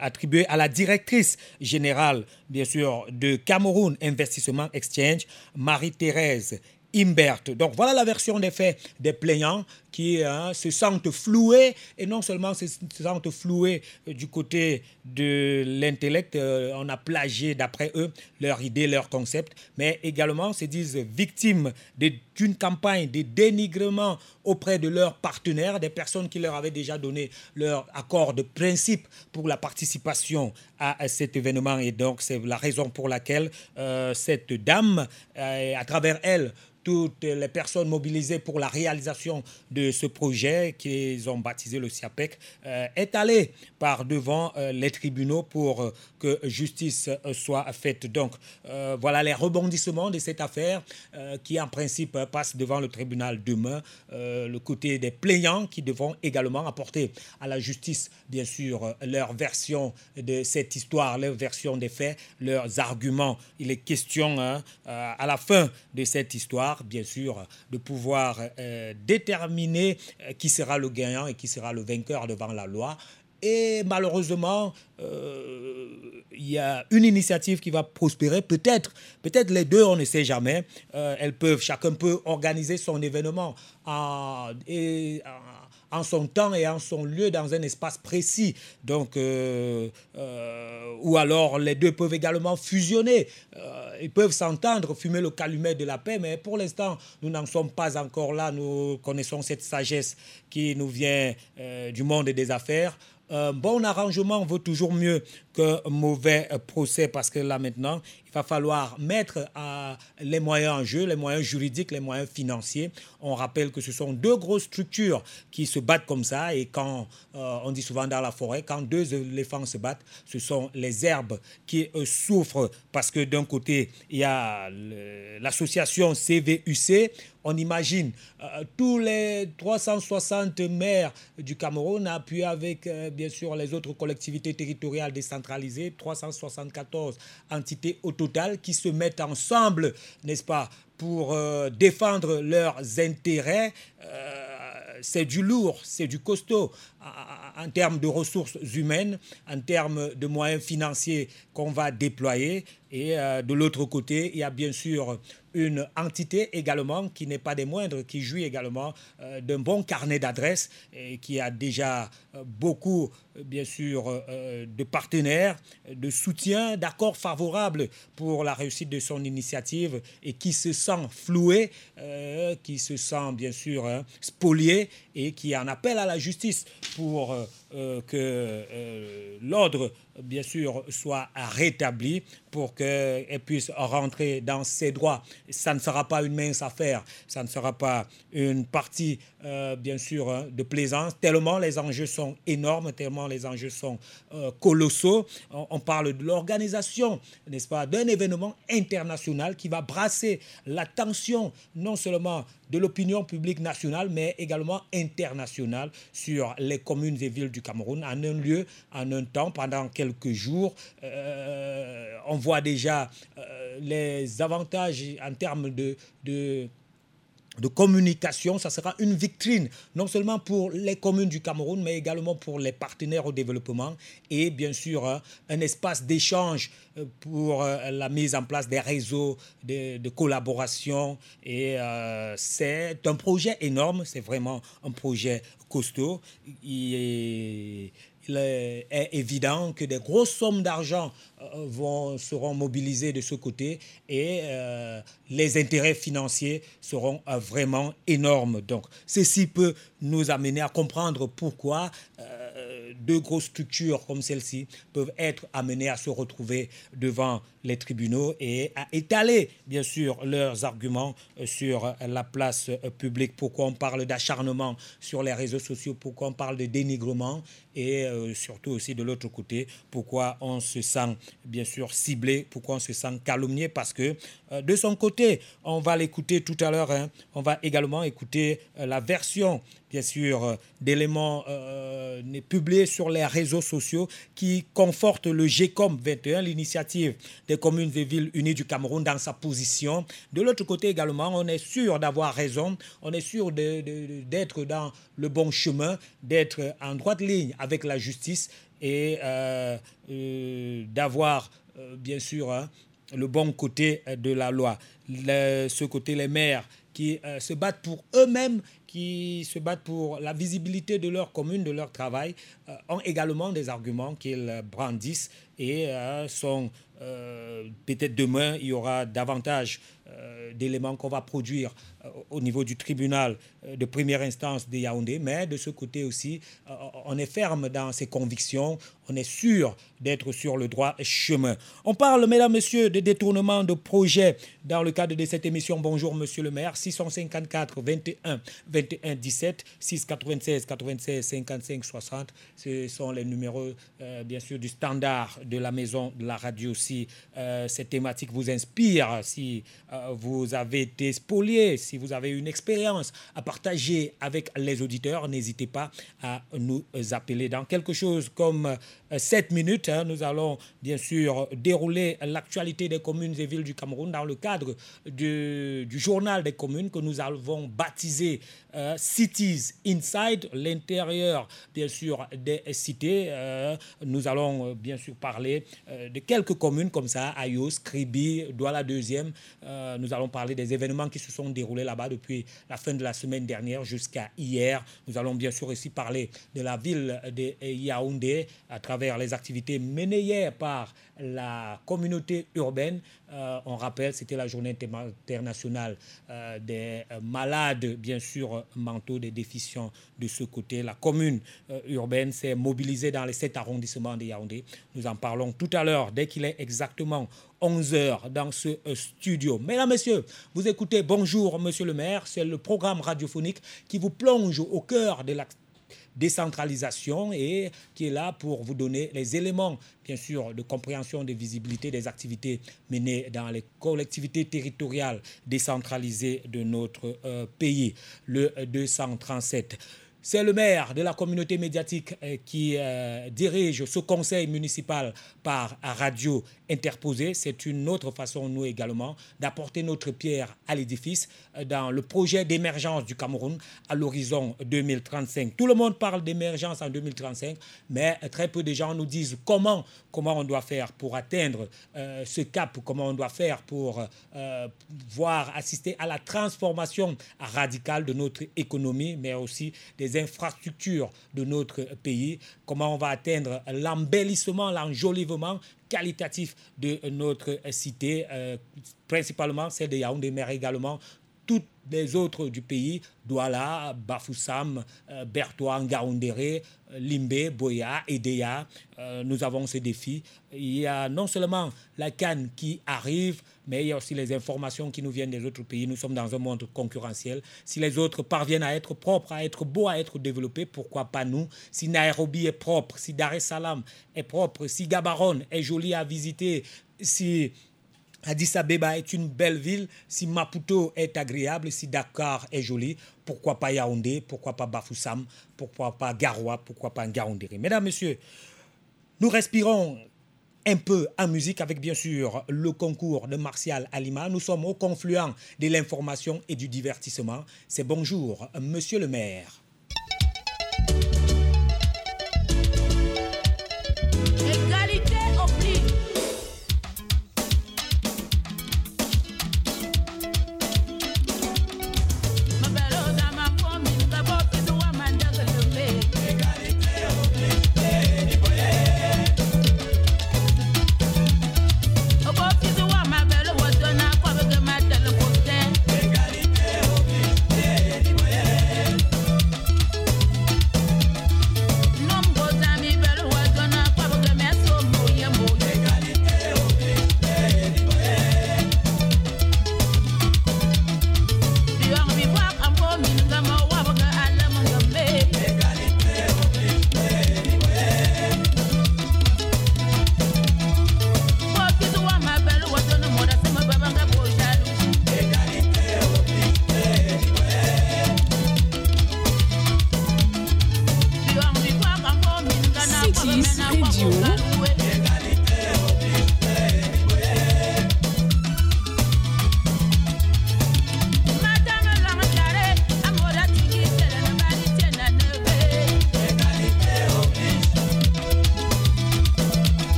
attribuée à la directrice générale, bien sûr, de Cameroun Investissement Exchange, Marie-Thérèse Imbert. Donc voilà la version des faits des plaignants qui hein, se sentent floués et non seulement se, sentent floués euh, du côté de l'intellect, euh, on a plagié d'après eux leur idée, leur concept, mais également se disent victimes d'une campagne de dénigrement auprès de leurs partenaires, des personnes qui leur avaient déjà donné leur accord de principe pour la participation à, cet événement. Et donc c'est la raison pour laquelle euh, cette dame, à travers elle, toutes les personnes mobilisées pour la réalisation de ce projet qu'ils ont baptisé le SIAPEC euh, est allée par devant euh, les tribunaux pour euh, que justice soit faite. Donc voilà les rebondissements de cette affaire qui en principe passe devant le tribunal demain. le côté des plaignants qui devront également apporter à la justice, bien sûr, leur version de cette histoire, leur version des faits, leurs arguments. Il est question hein, à la fin de cette histoire bien sûr, de pouvoir déterminer euh, qui sera le gagnant et qui sera le vainqueur devant la loi. Et malheureusement, euh, il y a une initiative qui va prospérer. Peut-être, peut-être les deux, on ne sait jamais. elles peuvent, chacun peut organiser son événement en, et, en son temps et en son lieu dans un espace précis. Donc, euh, euh, ou alors les deux peuvent également fusionner. Euh, ils peuvent s'entendre, fumer le calumet de la paix, mais pour l'instant, nous n'en sommes pas encore là. Nous connaissons cette sagesse qui nous vient du monde des affaires. Un bon arrangement vaut toujours mieux qu'un mauvais procès parce que là maintenant, il va falloir mettre euh, les moyens en jeu, les moyens juridiques, les moyens financiers. On rappelle que ce sont deux grosses structures qui se battent comme ça. Et quand euh, on dit souvent dans la forêt, quand deux éléphants se battent, ce sont les herbes qui euh, souffrent parce que d'un côté, il y a l'association CVUC. On imagine tous les 360 maires du Cameroun appuyés avec, bien sûr, les autres collectivités territoriales décentralisées, 374 entités autonomes total qui se mettent ensemble, n'est-ce pas, pour euh, défendre leurs intérêts. Euh, c'est du lourd, c'est du costaud en termes de ressources humaines, en termes de moyens financiers qu'on va déployer. Et euh, de l'autre côté, il y a bien sûr une entité également qui n'est pas des moindres, qui jouit également euh, d'un bon carnet d'adresses et qui a déjà euh, beaucoup, bien sûr, de partenaires, de soutien, d'accords favorables pour la réussite de son initiative et qui se sent floué, qui se sent bien sûr hein, spolié et qui en appelle à la justice pour que l'ordre bien sûr, soit rétabli pour qu'elle puisse rentrer dans ses droits. Ça ne sera pas une mince affaire, ça ne sera pas une partie, euh, bien sûr, hein, de plaisance, tellement les enjeux sont énormes, tellement les enjeux sont euh, colossaux. On, parle de l'organisation, n'est-ce pas, d'un événement international qui va brasser l'attention non seulement de l'opinion publique nationale, mais également internationale sur les communes et villes du Cameroun, en un lieu, en un temps, pendant quelques jours. Euh, on voit déjà euh, les avantages en termes de, de de communication, ça sera une vitrine, non seulement pour les communes du Cameroun, mais également pour les partenaires au développement et bien sûr hein, un espace d'échange euh, pour euh, la mise en place des réseaux de, collaboration. Et euh, c'est un projet énorme, c'est vraiment un projet costaud. Il est évident que des grosses sommes d'argent euh, seront mobilisées de ce côté et euh, les intérêts financiers seront euh, vraiment énormes. Donc, ceci peut nous amener à comprendre pourquoi deux grosses structures comme celle-ci peuvent être amenées à se retrouver devant les tribunaux et à étaler, bien sûr, leurs arguments sur la place publique. Pourquoi on parle d'acharnement sur les réseaux sociaux, pourquoi on parle de dénigrement? Et euh, surtout aussi de l'autre côté, pourquoi on se sent bien sûr ciblé, pourquoi on se sent calomnié, parce que euh, de son côté, on va l'écouter tout à l'heure, hein, on va également écouter euh, la version bien sûr, d'éléments publiés sur les réseaux sociaux qui confortent le GECOM 21, l'initiative des communes et villes unies du Cameroun, dans sa position. De l'autre côté également, on est sûr d'avoir raison, on est sûr d'être dans le bon chemin, d'être en droite ligne avec la justice et euh, d'avoir, bien sûr, hein, le bon côté de la loi. ce côté, les maires qui se battent pour eux-mêmes qui se battent pour la visibilité de leur commune, de leur travail, euh, ont également des arguments qu'ils brandissent et euh, sont euh, peut-être demain, il y aura davantage d'éléments qu'on va produire au niveau du tribunal de première instance de Yaoundé, mais de ce côté aussi, on est ferme dans ses convictions, on est sûr d'être sur le droit chemin. On parle, mesdames, messieurs, de détournement de projets dans le cadre de cette émission. Bonjour, monsieur le maire, 654 21 21 17 696 96 55 60. Ce sont les numéros, euh, bien sûr, du standard de la maison de la radio. Si euh, cette thématique vous inspire, si euh, vous avez été spolié, si vous avez une expérience à partager avec les auditeurs, n'hésitez pas à nous appeler. Dans quelque chose comme 7 minutes, hein, nous allons bien sûr dérouler l'actualité des communes et villes du Cameroun dans le cadre du, journal des communes que nous avons baptisé euh, cities Inside, l'intérieur, bien sûr, des cités. Euh, nous allons euh, bien sûr parler de quelques communes comme ça, Ayos, Kribi, Douala deuxième. Nous allons parler des événements qui se sont déroulés là-bas depuis la fin de la semaine dernière jusqu'à hier. Nous allons bien sûr aussi parler de la ville de Yaoundé à travers les activités menées hier par la communauté urbaine. Euh, on rappelle, c'était la journée internationale euh, des euh, malades, bien sûr, mentaux, des déficients de ce côté. La commune urbaine s'est mobilisée dans les sept arrondissements de Yaoundé. Nous en parlons tout à l'heure, dès qu'il est exactement 11 heures dans ce studio. Mesdames, Messieurs, vous écoutez Bonjour, Monsieur le maire. C'est le programme radiophonique qui vous plonge au cœur de la décentralisation et qui est là pour vous donner les éléments, bien sûr, de compréhension de visibilité des activités menées dans les collectivités territoriales décentralisées de notre euh, pays. Le 237. C'est le maire de la communauté médiatique euh, qui euh, dirige ce conseil municipal par radio interposée. C'est une autre façon, nous également, d'apporter notre pierre à l'édifice euh, dans le projet d'émergence du Cameroun à l'horizon 2035. Tout le monde parle d'émergence en 2035, mais très peu de gens nous disent comment, comment on doit faire pour atteindre ce cap, comment on doit faire pour voir assister à la transformation radicale de notre économie, mais aussi des infrastructures de notre pays, comment on va atteindre l'embellissement, l'enjolivement qualitatif de notre cité, euh, principalement celle de Yaoundé, mais également toutes les autres du pays, Douala, Bafoussam, euh, Bertois, Ngaoundéré, Limbe, Boya, Edea. Euh, nous avons ces défis. Il y a non seulement la canne qui arrive, mais il y a aussi les informations qui nous viennent des autres pays. Nous sommes dans un monde concurrentiel. Si les autres parviennent à être propres, à être beaux, à être développés, pourquoi pas nous? Si Nairobi est propre, si Dar es Salaam est propre, si Gabaron est joli à visiter, si Addis Abeba est une belle ville, si Maputo est agréable, si Dakar est joli, pourquoi pas Yaoundé, pourquoi pas Bafoussam, pourquoi pas Garoua, pourquoi pas Ngaoundéré. Mesdames, Messieurs, nous respirons un peu en musique avec bien sûr le concours de Martial Alima. Nous sommes au confluent de l'information et du divertissement. C'est bonjour, monsieur le maire.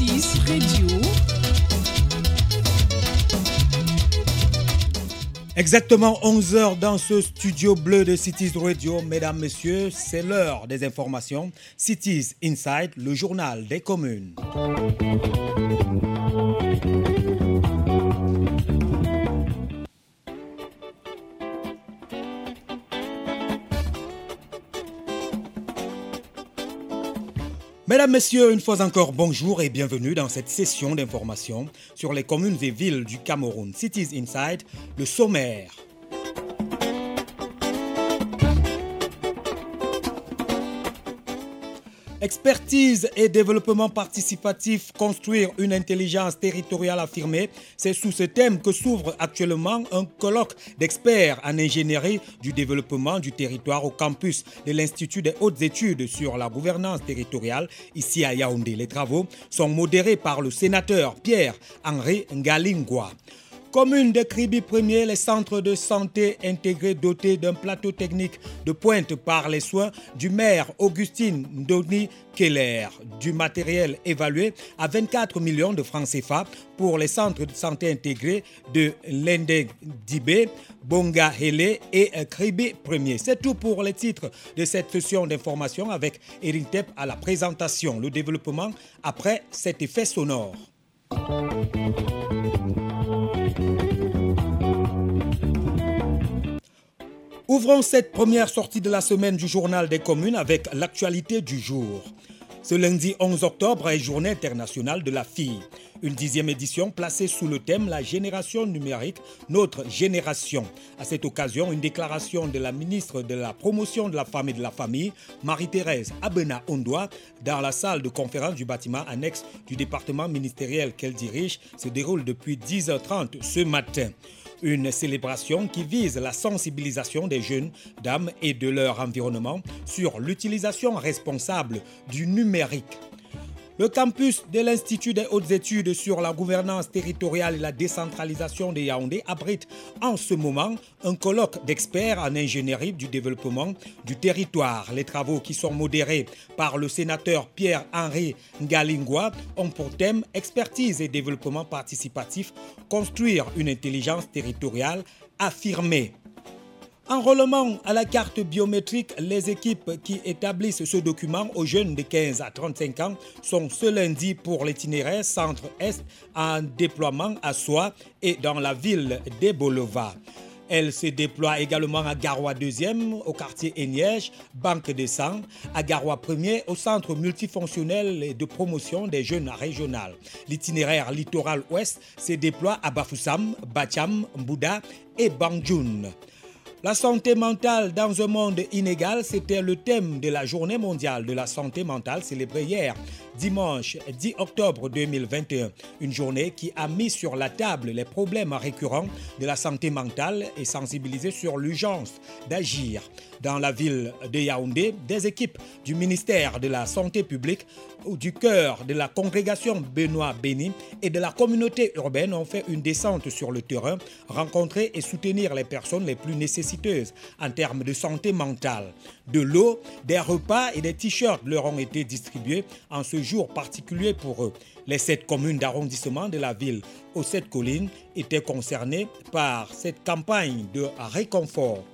Artiste Radio. Exactement 11 heures dans ce studio bleu de Cities Radio. Mesdames, Messieurs, c'est l'heure des informations. Cities Inside, le journal des communes. Mesdames, Messieurs, une fois encore, bonjour et bienvenue dans cette session d'information sur les communes et villes du Cameroun. Cities Inside, le sommaire. Expertise et développement participatif, construire une intelligence territoriale affirmée, c'est sous ce thème que s'ouvre actuellement un colloque d'experts en ingénierie du développement du territoire au campus de l'Institut des hautes études sur la gouvernance territoriale ici à Yaoundé. Les travaux sont modérés par le sénateur Pierre-Henri Ngalingwa. Commune de Kribi Premier, les centres de santé intégrés dotés d'un plateau technique de pointe par les soins du maire Augustine Doni Keller, du matériel évalué à 24 millions de francs CFA pour les centres de santé intégrés de Lendeg Dibé, Bonga Hele et Kribi Premier. C'est tout pour les titres de cette session d'information avec Eric Tep à la présentation, le développement après cet effet sonore. Ouvrons cette première sortie de la semaine du journal des communes avec l'actualité du jour. Ce lundi 11 octobre est journée internationale de la fille. Une dixième édition placée sous le thème La génération numérique, notre génération. À cette occasion, une déclaration de la ministre de la promotion de la femme et de la famille, Marie-Thérèse Abena Ondoa, dans la salle de conférence du bâtiment annexe du département ministériel qu'elle dirige, se déroule depuis 10h30 ce matin. Une célébration qui vise la sensibilisation des jeunes dames et de leur environnement sur l'utilisation responsable du numérique. Le campus de l'Institut des hautes études sur la gouvernance territoriale et la décentralisation de Yaoundé abrite en ce moment un colloque d'experts en ingénierie du développement du territoire. Les travaux qui sont modérés par le sénateur Pierre-Henri Ngalingwa ont pour thème expertise et développement participatif, construire une intelligence territoriale affirmée. Enrôlement à la carte biométrique, les équipes qui établissent ce document aux jeunes de 15 à 35 ans sont ce lundi pour l'itinéraire centre-est en déploiement à Soie et dans la ville d'Ebolova. Elle se déploie également à Garoua 2e, au quartier Eniège, Banque de Sang, à Garoua 1er, au centre multifonctionnel de promotion des jeunes régionales. L'itinéraire littoral ouest se déploie à Bafoussam, Bacham, Mbouda et Banjoun. La santé mentale dans un monde inégal, c'était le thème de la journée mondiale de la santé mentale célébrée hier, dimanche 10 octobre 2021. Une journée qui a mis sur la table les problèmes récurrents de la santé mentale et sensibilisé sur l'urgence d'agir. Dans la ville de Yaoundé, des équipes du ministère de la Santé publique du cœur de la congrégation Benoît Béni et de la communauté urbaine ont fait une descente sur le terrain, rencontrer et soutenir les personnes les plus nécessiteuses en termes de santé mentale. De l'eau, des repas et des t-shirts leur ont été distribués en ce jour particulier pour eux. Les sept communes d'arrondissement de la ville aux sept collines étaient concernées par cette campagne de réconfort.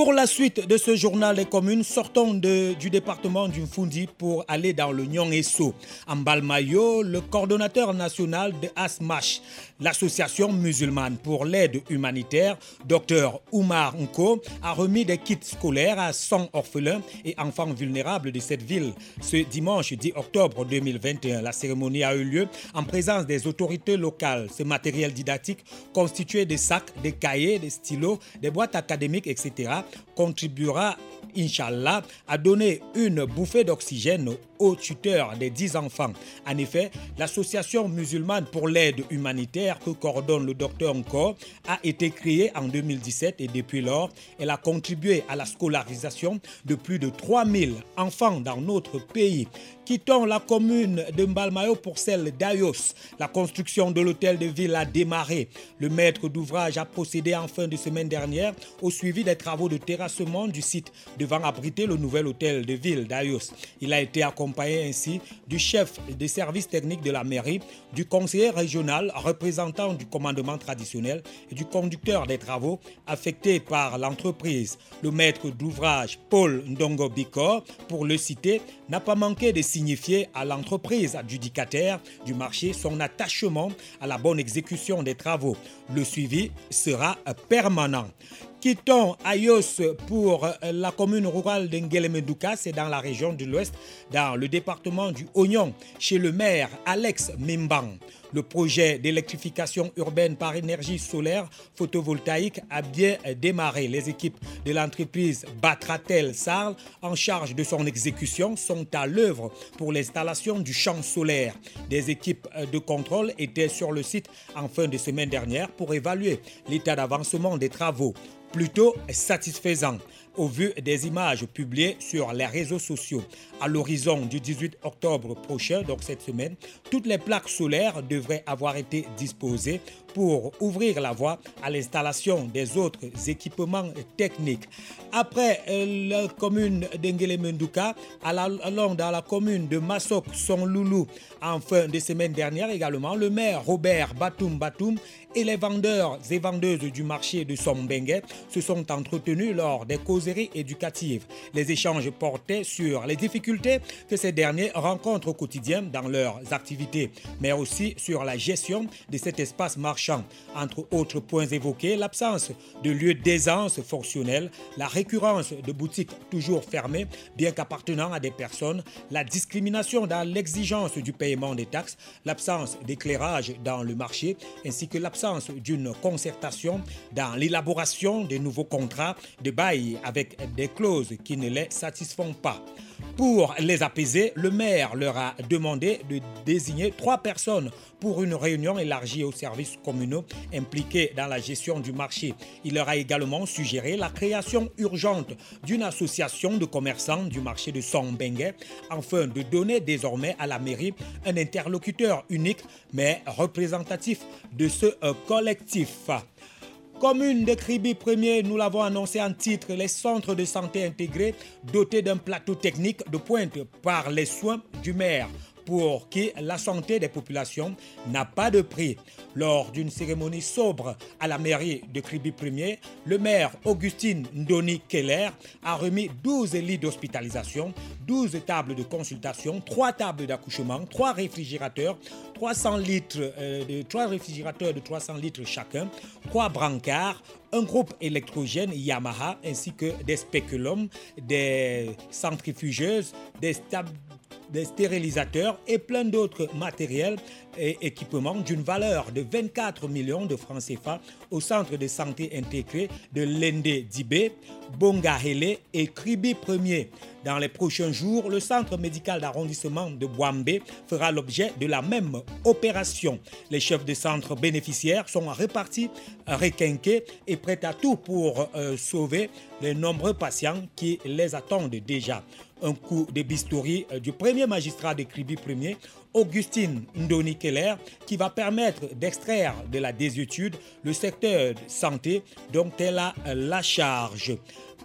Pour la suite de ce journal des communes, sortons du département du Fundi pour aller dans le Nyong-Esso. En Balmayo, le coordonnateur national de ASMASH, l'association musulmane pour l'aide humanitaire, Dr Oumar Nko, a remis des kits scolaires à 100 orphelins et enfants vulnérables de cette ville ce dimanche 10 octobre 2021. La cérémonie a eu lieu en présence des autorités locales. Ce matériel didactique constitué de sacs, de cahiers, de stylos, des boîtes académiques, etc., contribuera, Inch'Allah, à donner une bouffée d'oxygène aux tuteurs des 10 enfants. En effet, l'association musulmane pour l'aide humanitaire que coordonne le docteur Encore a été créée en 2017 et depuis lors, elle a contribué à la scolarisation de plus de 3000 enfants dans notre pays. Quittons la commune de Mbalmayo pour celle d'Ayos. La construction de l'hôtel de ville a démarré. Le maître d'ouvrage a procédé en fin de semaine dernière au suivi des travaux de terrassement du site devant abriter le nouvel hôtel de ville d'Ayos. Il a été accompagné ainsi du chef des services techniques de la mairie, du conseiller régional représentant du commandement traditionnel et du conducteur des travaux affectés par l'entreprise. Le maître d'ouvrage Paul Ndongo Bikor, pour le citer, n'a pas manqué de signifier à l'entreprise adjudicataire du marché son attachement à la bonne exécution des travaux. Le suivi sera permanent. Quittons Ayos pour la commune rurale d'Ngelemedouka, c'est dans la région de l'Ouest, dans le département du Oignon, chez le maire Alex Mimbang. Le projet d'électrification urbaine par énergie solaire photovoltaïque a bien démarré. Les équipes de l'entreprise Batratel Sarl, en charge de son exécution, sont à l'œuvre pour l'installation du champ solaire. Des équipes de contrôle étaient sur le site en fin de semaine dernière pour évaluer l'état d'avancement des travaux plutôt satisfaisant au vu des images publiées sur les réseaux sociaux. À l'horizon du 18 octobre prochain, donc cette semaine, toutes les plaques solaires devraient avoir été disposées pour ouvrir la voie à l'installation des autres équipements techniques. Après la commune d'Engele-Menduka, allant dans la commune de Massok, Son Loulou, en fin de semaine dernière également, le maire Robert Batoum Batoum et les vendeurs et vendeuses du marché de Sombengue se sont entretenus lors des causeries éducatives. Les échanges portaient sur les difficultés que ces derniers rencontrent au quotidien dans leurs activités, mais aussi sur la gestion de cet espace Entre autres points évoqués, l'absence de lieux d'aisance fonctionnelle, la récurrence de boutiques toujours fermées, bien qu'appartenant à des personnes, la discrimination dans l'exigence du paiement des taxes, l'absence d'éclairage dans le marché, ainsi que l'absence d'une concertation dans l'élaboration des nouveaux contrats de bail avec des clauses qui ne les satisfont pas. Pour les apaiser, le maire leur a demandé de désigner trois personnes pour une réunion élargie aux services communaux impliqués dans la gestion du marché. Il leur a également suggéré la création urgente d'une association de commerçants du marché de Songbengue afin de donner désormais à la mairie un interlocuteur unique mais représentatif de ce collectif. Commune de Kribi Premier, nous l'avons annoncé en titre, les centres de santé intégrés dotés d'un plateau technique de pointe par les soins du maire pour qui la santé des populations n'a pas de prix. Lors d'une cérémonie sobre à la mairie de Kribi Premier, le maire Augustine Ndoni Keller a remis 12 lits d'hospitalisation, 12 tables de consultation, 3 tables d'accouchement, 3 réfrigérateurs, 300 litres, euh, de, 3 réfrigérateurs de 300 litres chacun, 3 brancards, un groupe électrogène Yamaha ainsi que des spéculums, des centrifugeuses, des des stérilisateurs et plein d'autres matériels et équipements d'une valeur de 24 millions de francs CFA au centre de santé intégré de Lende Dibé, Bongahele et Kribi Premier. Dans les prochains jours, le centre médical d'arrondissement de Boambé fera l'objet de la même opération. Les chefs de centre bénéficiaires sont répartis, requinqués et prêts à tout pour euh, sauver les nombreux patients qui les attendent déjà un coup de bistouri euh, du premier magistrat de Kribi Premier, Augustine Ndoni Keller, qui va permettre d'extraire de la désuétude le secteur santé dont elle a la charge.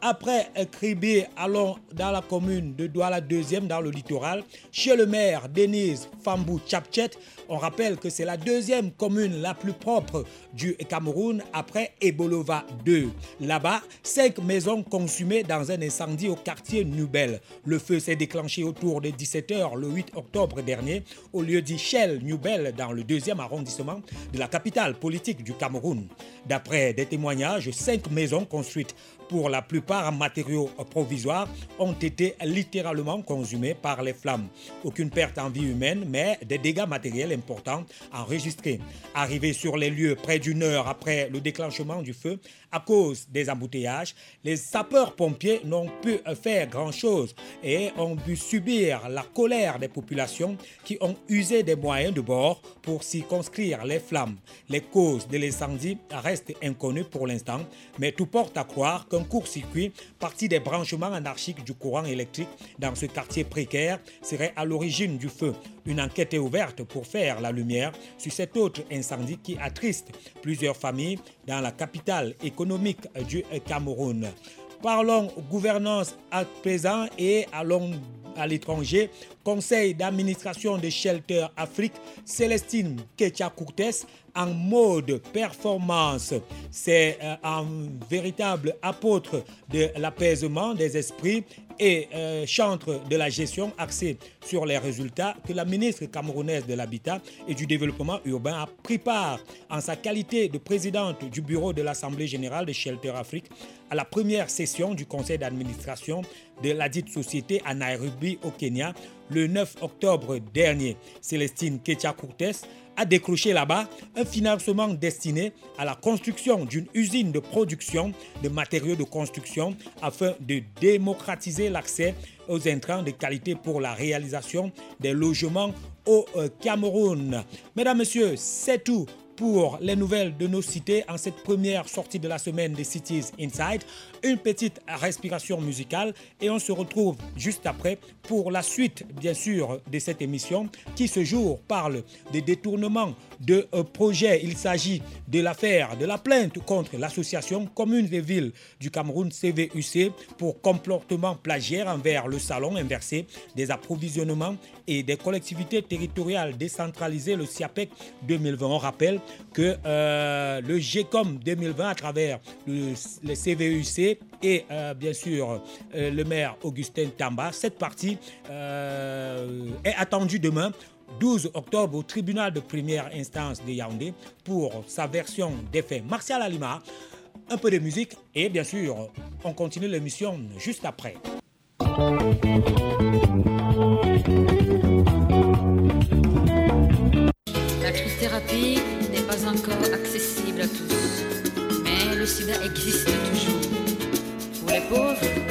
Après Kribi, allons dans la commune de Douala deuxième dans le littoral, chez le maire Denise Fambou Chapchet. On rappelle que c'est la deuxième commune la plus propre du Cameroun après Ebolova 2. Là-bas, cinq maisons consumées dans un incendie au quartier Nubel. Le feu s'est déclenché autour de 17h le 8 octobre dernier au lieu dit Shell Nubel dans le deuxième arrondissement de la capitale politique du Cameroun. D'après des témoignages, cinq maisons construites pour la plupart matériaux provisoires, ont été littéralement consumés par les flammes. Aucune perte en vie humaine, mais des dégâts matériels importants enregistrés. Arrivés sur les lieux près d'une heure après le déclenchement du feu, à cause des embouteillages, les sapeurs-pompiers n'ont pu faire grand-chose et ont dû subir la colère des populations qui ont usé des moyens de bord pour circonscrire les flammes. Les causes de l'incendie restent inconnues pour l'instant, mais tout porte à croire qu'un court-circuit parti des branchements anarchiques du courant électrique dans ce quartier précaire serait à l'origine du feu. Une enquête est ouverte pour faire la lumière sur cet autre incendie qui attriste plusieurs familles dans la capitale économique du Cameroun. Parlons gouvernance à présent et allons à l'étranger, conseil d'administration de Shelter Afrique, Célestine Ketia en mode performance. C'est euh, un véritable apôtre de l'apaisement des esprits et euh, chantre de la gestion axée sur les résultats que la ministre camerounaise de l'Habitat et du Développement urbain a pris part en sa qualité de présidente du bureau de l'Assemblée générale de Shelter Afrique à la première session du conseil d'administration de la dite société à Nairobi au Kenya le 9 octobre dernier. Célestine Ketia Courtes a décroché là-bas un financement destiné à la construction d'une usine de production de matériaux de construction afin de démocratiser l'accès aux intrants de qualité pour la réalisation des logements au euh, Cameroun. Mesdames, Messieurs, c'est tout pour les nouvelles de nos cités en cette première sortie de la semaine des Cities Inside. Une petite respiration musicale et on se retrouve juste après pour la suite, bien sûr, de cette émission qui ce jour parle des détournements de euh, projets. Il s'agit de l'affaire de la plainte contre l'association Communes et Villes du Cameroun CVUC pour comportement plagiaire envers le salon inversé des approvisionnements et des collectivités territoriales décentralisées, le CIAPEC 2020. On rappelle que euh, le GECOM 2020 à travers le, CVUC et euh, bien sûr le maire Augustin Tamba, cette partie est attendue demain 12 octobre au tribunal de première instance de Yaoundé pour sa version des faits. Martial Alima, un peu de musique et bien sûr, on continue l'émission juste après. La thérapie encore accessible à tous, mais le sida existe toujours. Pour les pauvres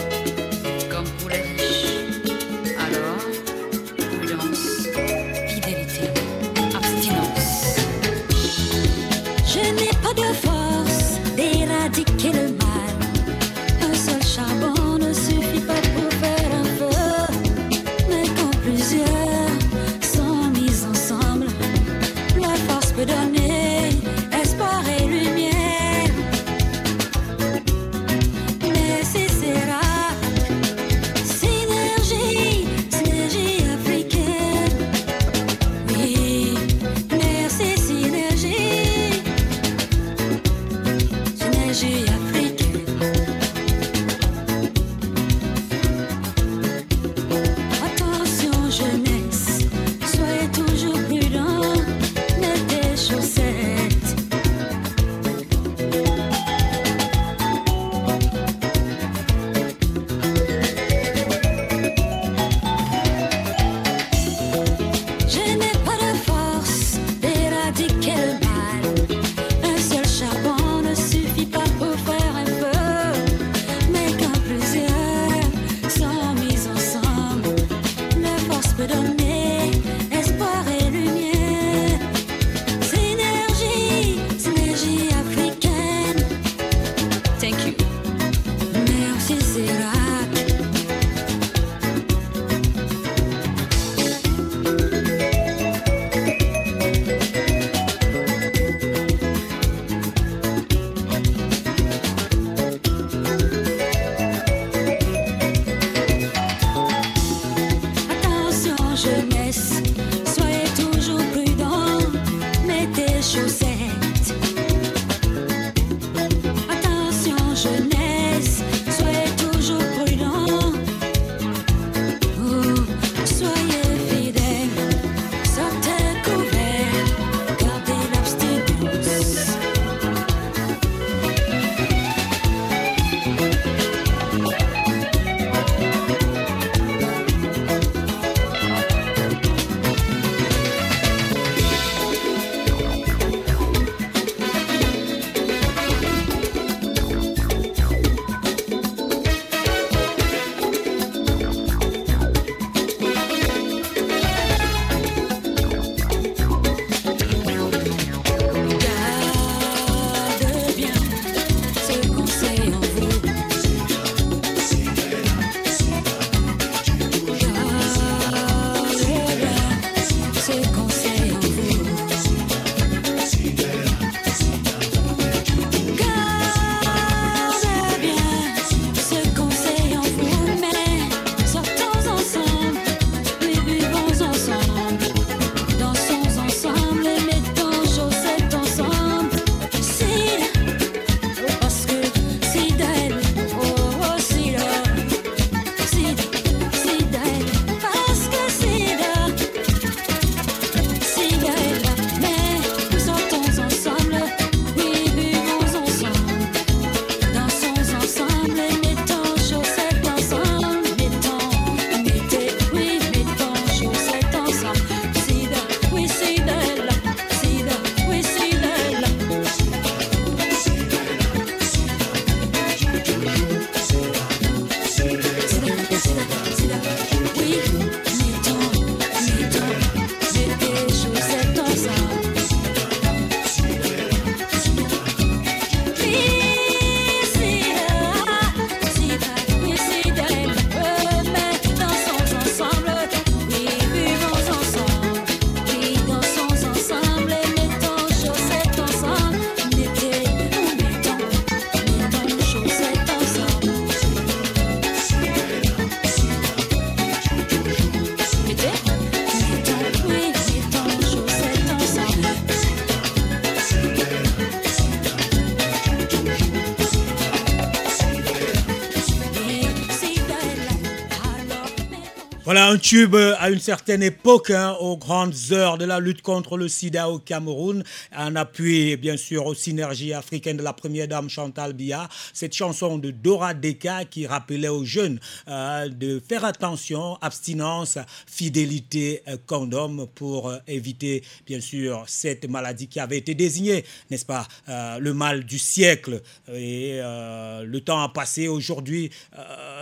un tube à une certaine époque, hein, aux grandes heures de la lutte contre le sida au Cameroun, en appui bien sûr aux synergies africaines de la première dame Chantal Biya. Cette chanson de Dora Deka qui rappelait aux jeunes euh, de faire attention, abstinence, fidélité, euh, condom pour euh, éviter bien sûr cette maladie qui avait été désignée, n'est-ce pas, le mal du siècle. Et le temps a passé aujourd'hui.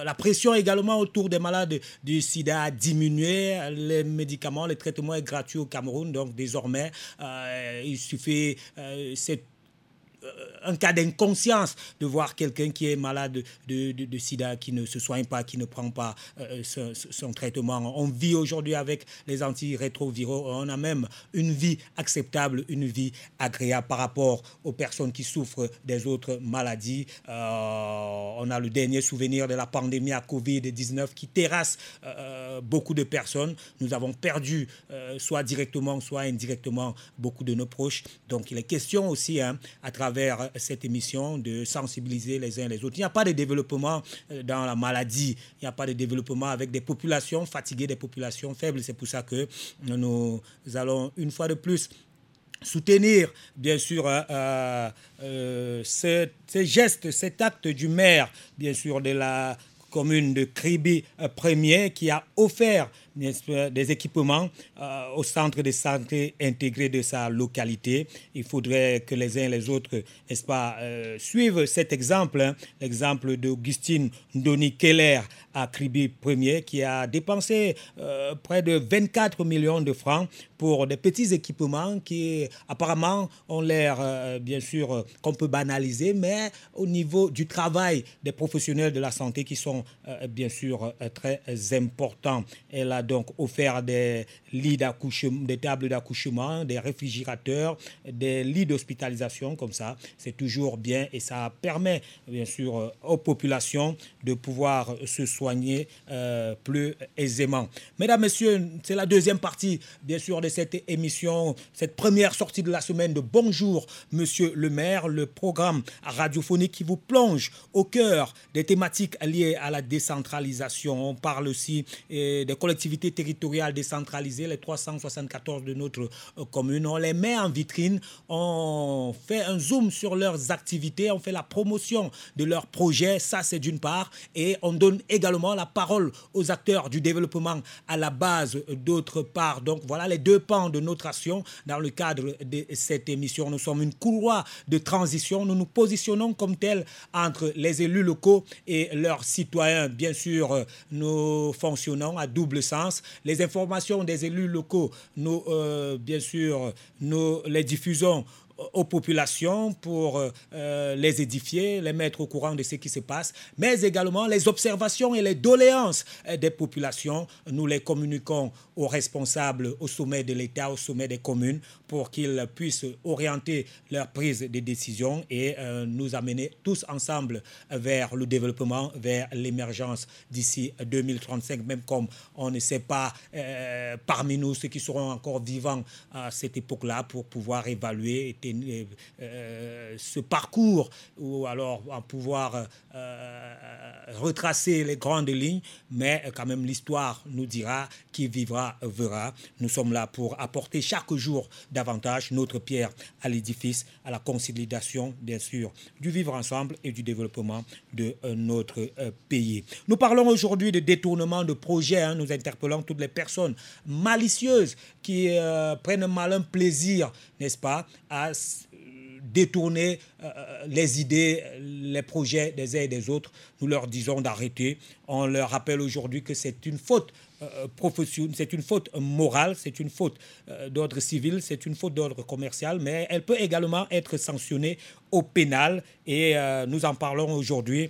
la pression également autour des malades du sida a diminué. Les médicaments, les traitements est gratuit au Cameroun. Donc désormais, il suffit, c'est un cas d'inconscience de voir quelqu'un qui est malade de, de- de sida, qui ne se soigne pas, qui ne prend pas euh, son, son traitement. On vit aujourd'hui avec les antirétroviraux. On a même une vie acceptable, une vie agréable par rapport aux personnes qui souffrent des autres maladies. Euh, on a le dernier souvenir de la pandémie à Covid-19 qui terrasse euh, beaucoup de personnes. Nous avons perdu, euh, soit directement, soit indirectement, beaucoup de nos proches. Donc il est question aussi, hein, à travers cette émission, de sensibiliser les uns les autres. Il n'y a pas de développement euh, dans la maladie. Il n'y a pas de développement avec des populations fatiguées, des populations faibles. C'est pour ça que nous allons une fois de plus soutenir, bien sûr, euh, euh, euh, ce, geste, cet acte du maire, bien sûr, de la commune de Kribi euh, Premier, qui a offert des équipements euh, au centre de santé intégré de sa localité. Il faudrait que les uns et les autres, n'est-ce pas, euh, suivent cet exemple, hein, l'exemple d'Augustine Ndoni Keller à Kribi Premier, qui a dépensé euh, près de 24 millions de francs pour des petits équipements qui apparemment ont l'air, euh, bien sûr, euh, qu'on peut banaliser, mais au niveau du travail des professionnels de la santé qui sont, euh, bien sûr, très importants. Elle a donc offert des lits d'accouchement, des tables d'accouchement, des réfrigérateurs, des lits d'hospitalisation, comme ça. C'est toujours bien et ça permet, bien sûr, aux populations de pouvoir se soigner plus aisément. Mesdames, Messieurs, c'est la deuxième partie, bien sûr, cette émission, cette première sortie de la semaine de Bonjour, Monsieur le maire, le programme radiophonique qui vous plonge au cœur des thématiques liées à la décentralisation. On parle aussi eh, des collectivités territoriales décentralisées, les 374 de notre euh, commune. On les met en vitrine, on fait un zoom sur leurs activités, on fait la promotion de leurs projets, ça c'est d'une part, et on donne également la parole aux acteurs du développement à la base d'autre part. Donc voilà les deux de notre action dans le cadre de cette émission. Nous sommes une couloir de transition, nous nous positionnons comme tel entre les élus locaux et leurs citoyens. Bien sûr, nous fonctionnons à double sens. Les informations des élus locaux, nous, euh, bien sûr, nous les diffusons aux populations pour euh, euh, les édifier, les mettre au courant de ce qui se passe, mais également les observations et les doléances euh, des populations. Nous les communiquons aux responsables au sommet de l'État, au sommet des communes, pour qu'ils puissent orienter leur prise de décision et euh, nous amener tous ensemble vers le développement, vers l'émergence d'ici 2035, même comme on ne sait pas euh, parmi nous ceux qui seront encore vivants à cette époque-là pour pouvoir évaluer et tenir, euh, ce parcours ou alors en pouvoir euh, retracer les grandes lignes, mais quand même l'histoire nous dira qui vivra verra. Nous sommes là pour apporter chaque jour davantage notre pierre à l'édifice, à la consolidation, bien sûr, du vivre ensemble et du développement de euh, notre euh, pays. Nous parlons aujourd'hui de détournement de projets. hein. Nous interpellons toutes les personnes malicieuses qui euh, prennent malin plaisir, n'est-ce pas, à détourner euh, les idées, les projets des uns et des autres. Nous leur disons d'arrêter. On leur rappelle aujourd'hui que c'est une faute euh, professionnelle, c'est une faute morale, c'est une faute euh, d'ordre civil, c'est une faute d'ordre commercial, mais elle peut également être sanctionnée au pénal. Et euh, nous en parlons aujourd'hui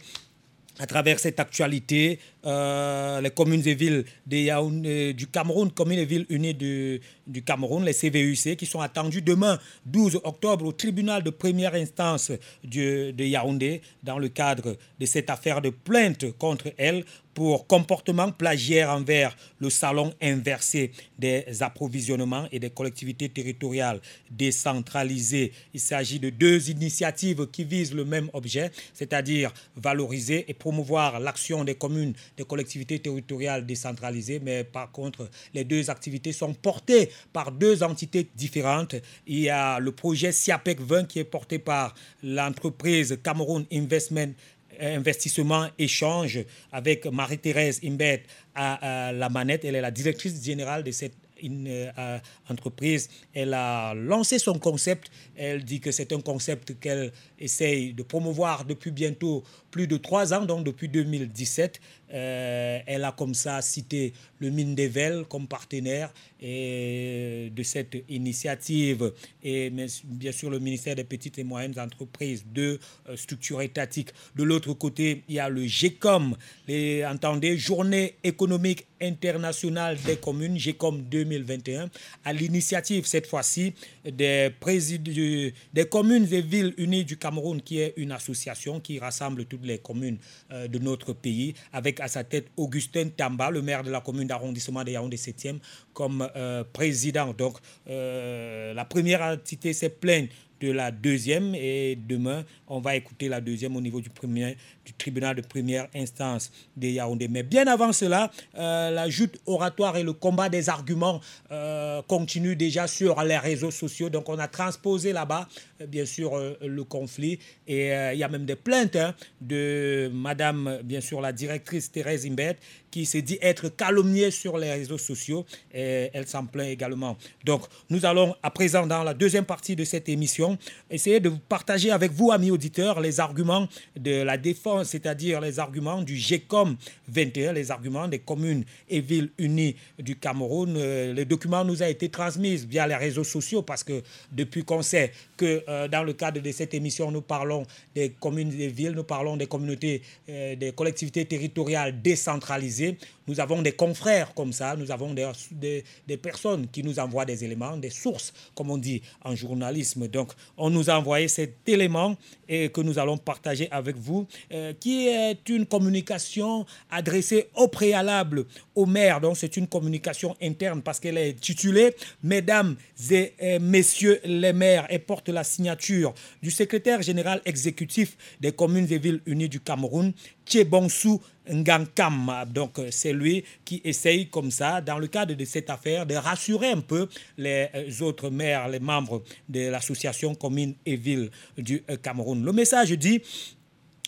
à travers cette actualité, euh, les communes et villes Yaoundé- du Cameroun, communes et villes unies du, Cameroun, les CVUC, qui sont attendues demain, 12 octobre, au tribunal de première instance de Yaoundé, dans le cadre de cette affaire de plainte contre elles pour comportement plagiaire envers le salon inversé des approvisionnements et des collectivités territoriales décentralisées. Il s'agit de deux initiatives qui visent le même objet, c'est-à-dire valoriser et promouvoir l'action des communes des collectivités territoriales décentralisées, mais par contre, les deux activités sont portées par deux entités différentes. Il y a le projet SIAPEC 20 qui est porté par l'entreprise Cameroun Investment investissement échange avec Marie-Thérèse Imbet à, la manette. Elle est la directrice générale de cette euh, entreprise, elle a lancé son concept. Elle dit que c'est un concept qu'elle essaye de promouvoir depuis bientôt plus de trois ans, donc depuis 2017. Euh, elle a comme ça cité le Mindevel comme partenaire et de cette initiative. Et bien sûr le ministère des petites et moyennes entreprises, deux euh, structures étatiques. De l'autre côté, il y a le GECOM, les, entendez, Journée économique internationale des communes, GECOM 2021, à l'initiative cette fois-ci des, des communes et villes unies du Cameroun, qui est une association qui rassemble toutes les communes euh, de notre pays, avec à sa tête Augustin Tamba, le maire de la commune d'arrondissement de Yaoundé 7e, comme euh, président. Donc, euh, la première entité s'est plainte de la deuxième et demain, on va écouter la deuxième au niveau du, premier, du tribunal de première instance de Yaoundé. Mais bien avant cela, euh, la joute oratoire et le combat des arguments euh, continuent déjà sur les réseaux sociaux. Donc on a transposé là-bas, euh, bien sûr, euh, le conflit. Et il y a même des plaintes hein, de Madame, bien sûr, la directrice Thérèse Imbert, qui s'est dit être calomniée sur les réseaux sociaux. Elle s'en plaint également. Donc nous allons à présent, dans la deuxième partie de cette émission, essayer de partager avec vous, amis auditeurs, les arguments de la défense, c'est-à-dire les arguments du GECOM 21, les arguments des communes et villes unies du Cameroun. Euh, le document nous a été transmis via les réseaux sociaux parce que depuis qu'on sait que euh, dans le cadre de cette émission, nous parlons des communes et villes, nous parlons des communautés, euh, des collectivités territoriales décentralisées. Nous avons des confrères comme ça, nous avons des, personnes qui nous envoient des éléments, des sources, comme on dit en journalisme. Donc, on nous a envoyé cet élément et que nous allons partager avec vous, euh, qui est une communication adressée au préalable au maire. Donc, c'est une communication interne parce qu'elle est titulée Mesdames et euh, Messieurs les maires et porte la signature du secrétaire général exécutif des communes et villes unies du Cameroun, Tchebonsou Ngankam. Donc, c'est lui qui essaye comme ça, dans le cadre de cette affaire, de rassurer un peu les autres maires, les membres de l'association commune et ville du Cameroun. Le message dit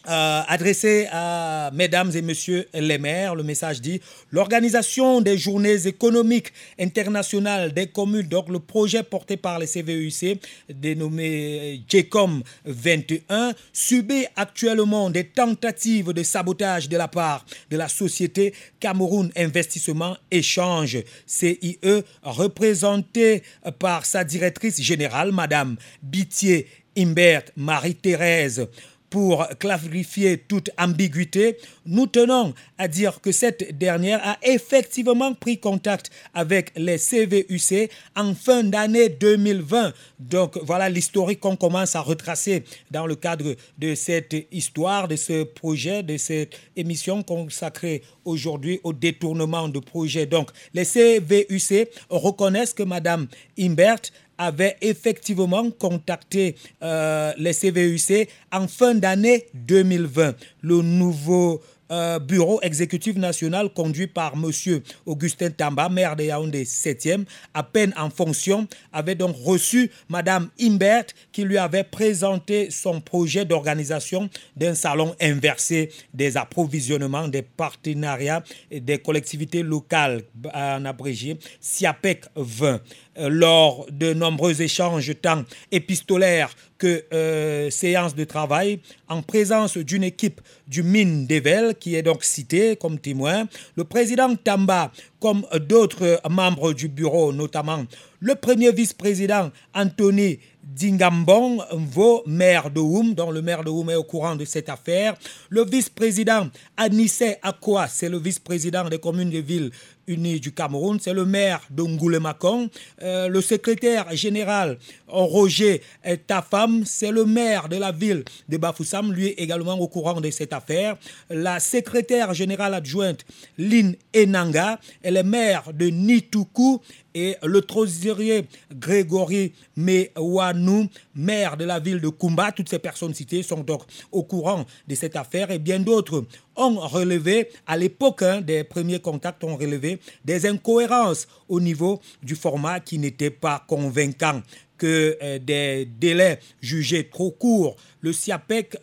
euh, adressé à mesdames et messieurs les maires. Le message dit l'organisation des journées économiques internationales des communes, donc le projet porté par les CVUC dénommé GECOM 21, subit actuellement des tentatives de sabotage de la part de la société Cameroun Investissement Échange, CIE, représentée par sa directrice générale, Madame Bitier Imbert Marie-Thérèse pour clarifier toute ambiguïté, nous tenons à dire que cette dernière a effectivement pris contact avec les CVUC en fin d'année 2020. Donc voilà l'historique qu'on commence à retracer dans le cadre de cette histoire, de ce projet, de cette émission consacrée aujourd'hui au détournement de projet. Donc les CVUC reconnaissent que Madame Imbert avait effectivement contacté euh, les CVUC en fin d'année 2020. Le nouveau euh, bureau exécutif national conduit par M. Augustin Tamba, maire de Yaoundé 7e, à peine en fonction, avait donc reçu Mme Imbert qui lui avait présenté son projet d'organisation d'un salon inversé des approvisionnements, des partenariats et des collectivités locales, en abrégé, SIAPEC 20 lors de nombreux échanges tant épistolaires que euh, séances de travail en présence d'une équipe du mine d'Evel qui est donc citée comme témoin, le président Tamba comme d'autres membres du bureau, notamment le premier vice-président Anthony Dingambong Mvo, maire de Oum, dont le maire de Oum est au courant de cette affaire. Le vice-président Anissé Akwa, c'est le vice-président des communes de villes unies du Cameroun, c'est le maire de Ngoulemakong. Euh, le secrétaire général Roger Tafam, c'est le maire de la ville de Bafoussam, lui également au courant de cette affaire. La secrétaire générale adjointe Lynn Enanga, elle est maire de Nituku et le trésorier Grégory Mewanou, maire de la ville de Kumba. Toutes ces personnes citées sont donc au courant de cette affaire et bien d'autres ont relevé, à l'époque hein, des premiers contacts, ont relevé des incohérences au niveau du format qui n'était pas convaincant, que euh, des délais jugés trop courts. Le SIAPEC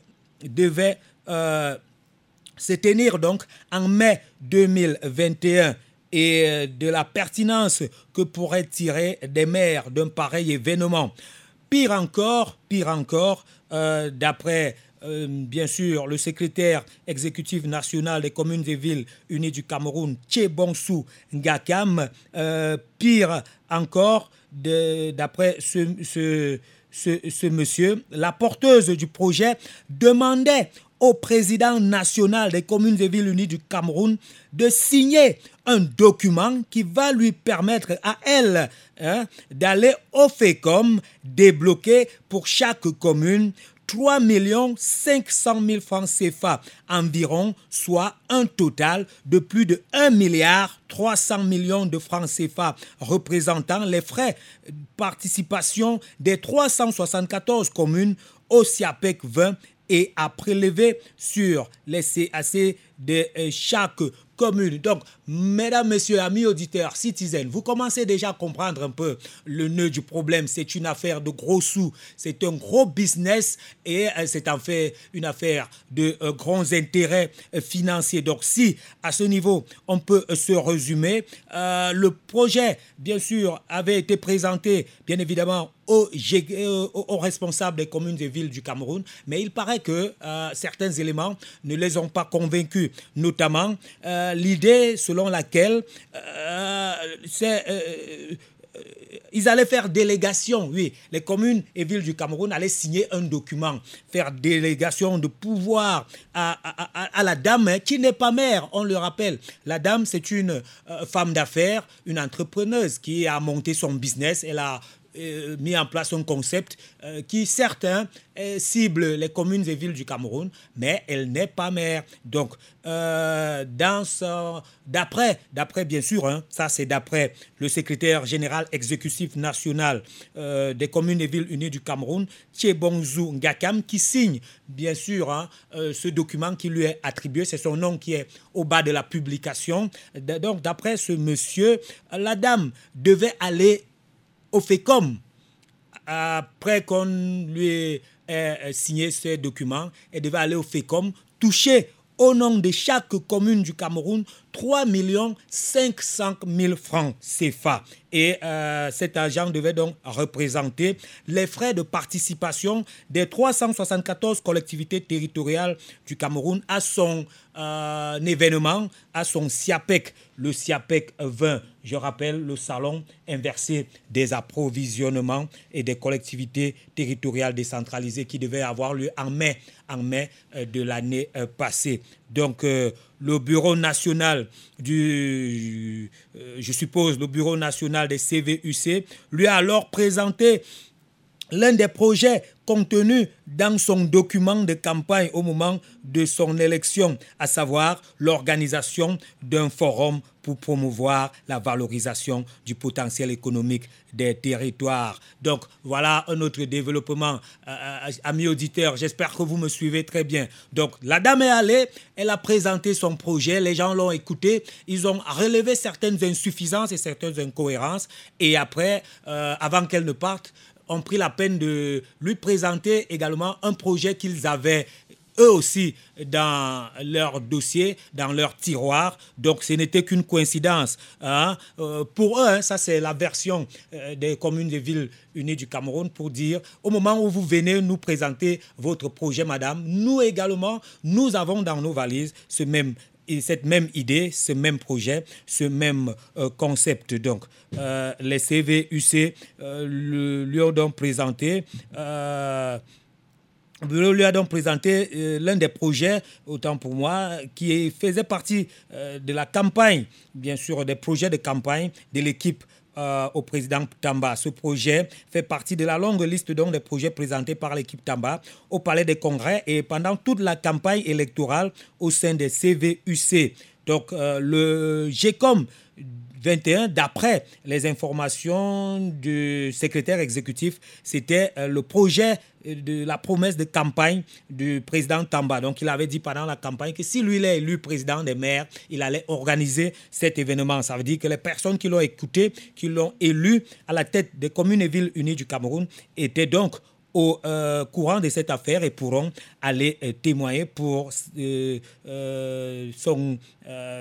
devait euh, se tenir donc en mai 2021 et euh, de la pertinence que pourrait tirer des maires d'un pareil événement. Pire encore, pire encore, d'après euh, bien sûr le secrétaire exécutif national des communes et villes unies du Cameroun, Tchebonsou Ngakam, pire encore, d'après ce monsieur, la porteuse du projet demandait au président national des communes et villes unies du Cameroun de signer un document qui va lui permettre à elle hein, d'aller au FECOM débloquer pour chaque commune 3 500 000 francs CFA environ, soit un total de plus de 1 milliard 300 millions de francs CFA représentant les frais de participation des 374 communes au SIAPEC 20 et à prélever sur les CAC de euh, chaque Donc, mesdames, messieurs, amis auditeurs, citizens, vous commencez déjà à comprendre un peu le nœud du problème. C'est une affaire de gros sous, c'est un gros business et euh, c'est en fait une affaire de euh, grands intérêts financiers. Donc, si à ce niveau, on peut se résumer, le projet, bien sûr, avait été présenté, bien évidemment, aux, aux, responsables des communes et villes du Cameroun, mais il paraît que certains éléments ne les ont pas convaincus notamment euh, l'idée selon laquelle euh, euh, ils allaient faire délégation, oui. Les communes et villes du Cameroun allaient signer un document, faire délégation de pouvoir à, à, la dame qui n'est pas mère, on le rappelle. La dame, c'est une femme d'affaires, une entrepreneuse qui a monté son business. Elle a euh, mis en place un concept euh, qui, certains, euh, cible les communes et villes du Cameroun, mais elle n'est pas maire. Donc, d'après, d'après bien sûr, hein, ça c'est d'après le secrétaire général exécutif national des communes et villes unies du Cameroun, Tchebongzou Ngakam, qui signe bien sûr hein, ce document qui lui est attribué. C'est son nom qui est au bas de la publication. Donc, d'après ce monsieur, la dame devait aller au FECOM, après qu'on lui ait signé ce document, elle devait aller au FECOM, toucher au nom de chaque commune du Cameroun 3 500 000 francs CFA. Et euh, cet argent devait donc représenter les frais de participation des 374 collectivités territoriales du Cameroun à son euh, événement, à son SIAPEC, le SIAPEC 20. Je rappelle le salon inversé des approvisionnements et des collectivités territoriales décentralisées qui devait avoir lieu en mai, en mai euh, de l'année passée. Donc, le Bureau national du, euh, je suppose, le Bureau national des CVUC, lui a alors présenté l'un des projets contenus dans son document de campagne au moment de son élection, à savoir l'organisation d'un forum pour promouvoir la valorisation du potentiel économique des territoires. Donc voilà un autre développement, euh, euh, amis auditeurs, j'espère que vous me suivez très bien. Donc la dame est allée, elle a présenté son projet, les gens l'ont écouté, ils ont relevé certaines insuffisances et certaines incohérences, et après, euh, avant qu'elle ne parte, ont pris la peine de lui présenter également un projet qu'ils avaient eux aussi dans leur dossier, dans leur tiroir. Donc ce n'était qu'une coïncidence. Hein. Euh, pour eux, hein, ça c'est la version euh, des communes et villes unies du Cameroun pour dire, au moment où vous venez nous présenter votre projet, madame, nous également, nous avons dans nos valises cette même idée, ce même projet, ce même euh, concept. Donc, les CVUC lui ont donc présenté lui a donc présenté l'un des projets, autant pour moi, qui faisait partie de la campagne, bien sûr, des projets de campagne de l'équipe euh, au président Tamba. Ce projet fait partie de la longue liste des projets présentés par l'équipe Tamba au Palais des Congrès et pendant toute la campagne électorale au sein des CVUC. Donc euh, le GECOM 21, d'après les informations du secrétaire exécutif, c'était euh, le projet de la promesse de campagne du président Tamba. Donc, il avait dit pendant la campagne que si lui il est élu président des maires, il allait organiser cet événement. Ça veut dire que les personnes qui l'ont écouté, qui l'ont élu à la tête des communes et villes unies du Cameroun, étaient donc au euh, courant de cette affaire et pourront aller euh, témoigner pour euh, son,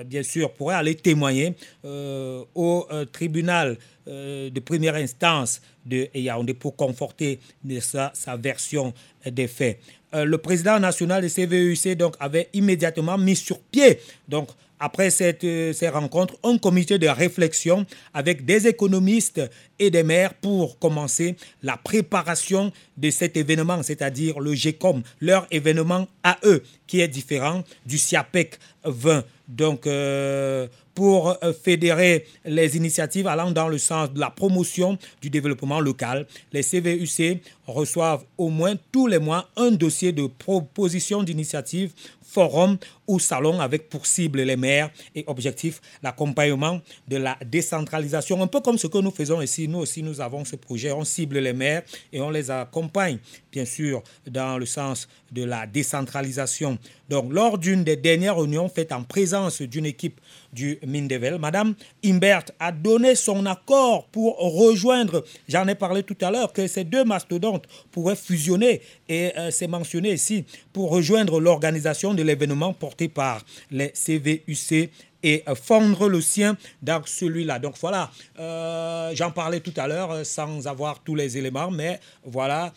bien sûr, pourraient aller témoigner au tribunal de première instance de Yaoundé pour conforter sa, sa version des faits. le président national de CVUC donc avait immédiatement mis sur pied donc après cette, euh, ces rencontres, un comité de réflexion avec des économistes et des maires pour commencer la préparation de cet événement, c'est-à-dire le GECOM, leur événement à eux, qui est différent du SIAPEC 20. Donc, euh, pour euh, fédérer les initiatives allant dans le sens de la promotion du développement local, les CVUC reçoivent au moins tous les mois un dossier de proposition d'initiative forum ou salon avec pour cible les maires et objectif l'accompagnement de la décentralisation. Un peu comme ce que nous faisons ici. Nous aussi, nous avons ce projet. On cible les maires et on les accompagne, bien sûr, dans le sens de la décentralisation. Donc, lors d'une des dernières réunions faites en présence d'une équipe du Mindevel, Madame Imbert a donné son accord pour rejoindre, j'en ai parlé tout à l'heure, que ces deux mastodontes pourraient fusionner et euh, c'est mentionné ici, pour rejoindre l'organisation de l'événement porté par les CVUC et euh, fondre le sien dans celui-là. Donc voilà, euh, j'en parlais tout à l'heure sans avoir tous les éléments, mais voilà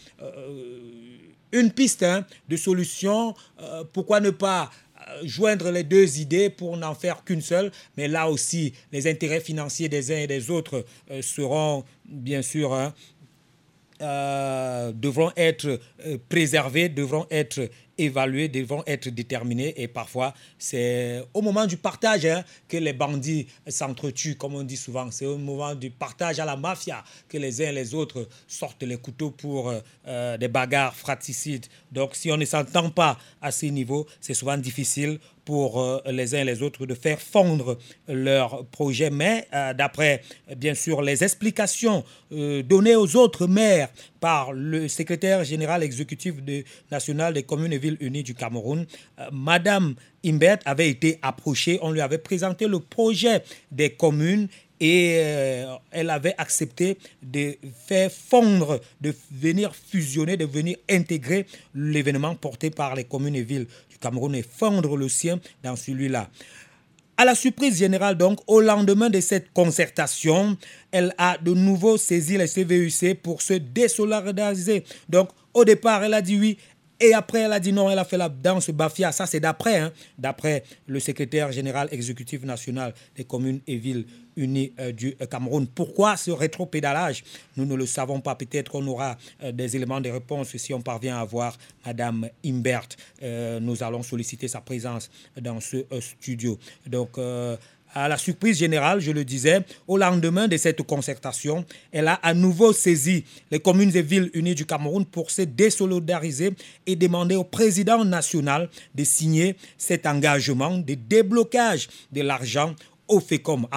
une piste hein, de solution. pourquoi ne pas joindre les deux idées pour n'en faire qu'une seule, mais là aussi, les intérêts financiers des uns et des autres seront bien sûr hein, euh, devront être euh, préservés, devront être évalués, devront être déterminés. Et parfois, c'est au moment du partage hein, que les bandits s'entretuent, comme on dit souvent. C'est au moment du partage à la mafia que les uns et les autres sortent les couteaux pour euh, des bagarres fratricides. Donc, si on ne s'entend pas à ce niveau, c'est souvent difficile pour euh, les uns et les autres de faire fondre leur projet. Mais euh, d'après, bien sûr, les explications données aux autres maires par le secrétaire général exécutif de, national des communes et villes unies du Cameroun, Madame Imbert avait été approchée, on lui avait présenté le projet des communes et euh, elle avait accepté de faire fondre, de venir fusionner, de venir intégrer l'événement porté par les communes et villes Cameroun et fondre le sien dans celui-là. À la surprise générale, donc, au lendemain de cette concertation, elle a de nouveau saisi les CVUC pour se désolidariser. Donc, au départ, elle a dit oui, et après, elle a dit non, elle a fait la danse Bafia. Ça, c'est d'après, hein, d'après le secrétaire général exécutif national des communes et villes unies euh, du euh, Cameroun. Pourquoi ce rétro-pédalage? Nous ne le savons pas. Peut-être qu'on aura euh, des éléments de réponse si on parvient à voir Madame Imbert. nous allons solliciter sa présence dans ce studio. Donc, à la surprise générale, je le disais, au lendemain de cette concertation, elle a à nouveau saisi les communes et villes unies du Cameroun pour se désolidariser et demander au président national de signer cet engagement de déblocage de l'argent au FECOM.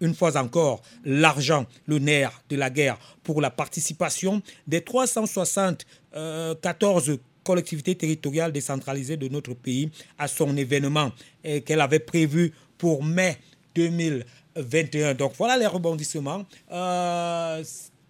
Une fois encore, l'argent, le nerf de la guerre pour la participation des 374 collectivités territoriales décentralisées de notre pays à son événement qu'elle avait prévu pour mai 2021. Donc voilà les rebondissements. Euh,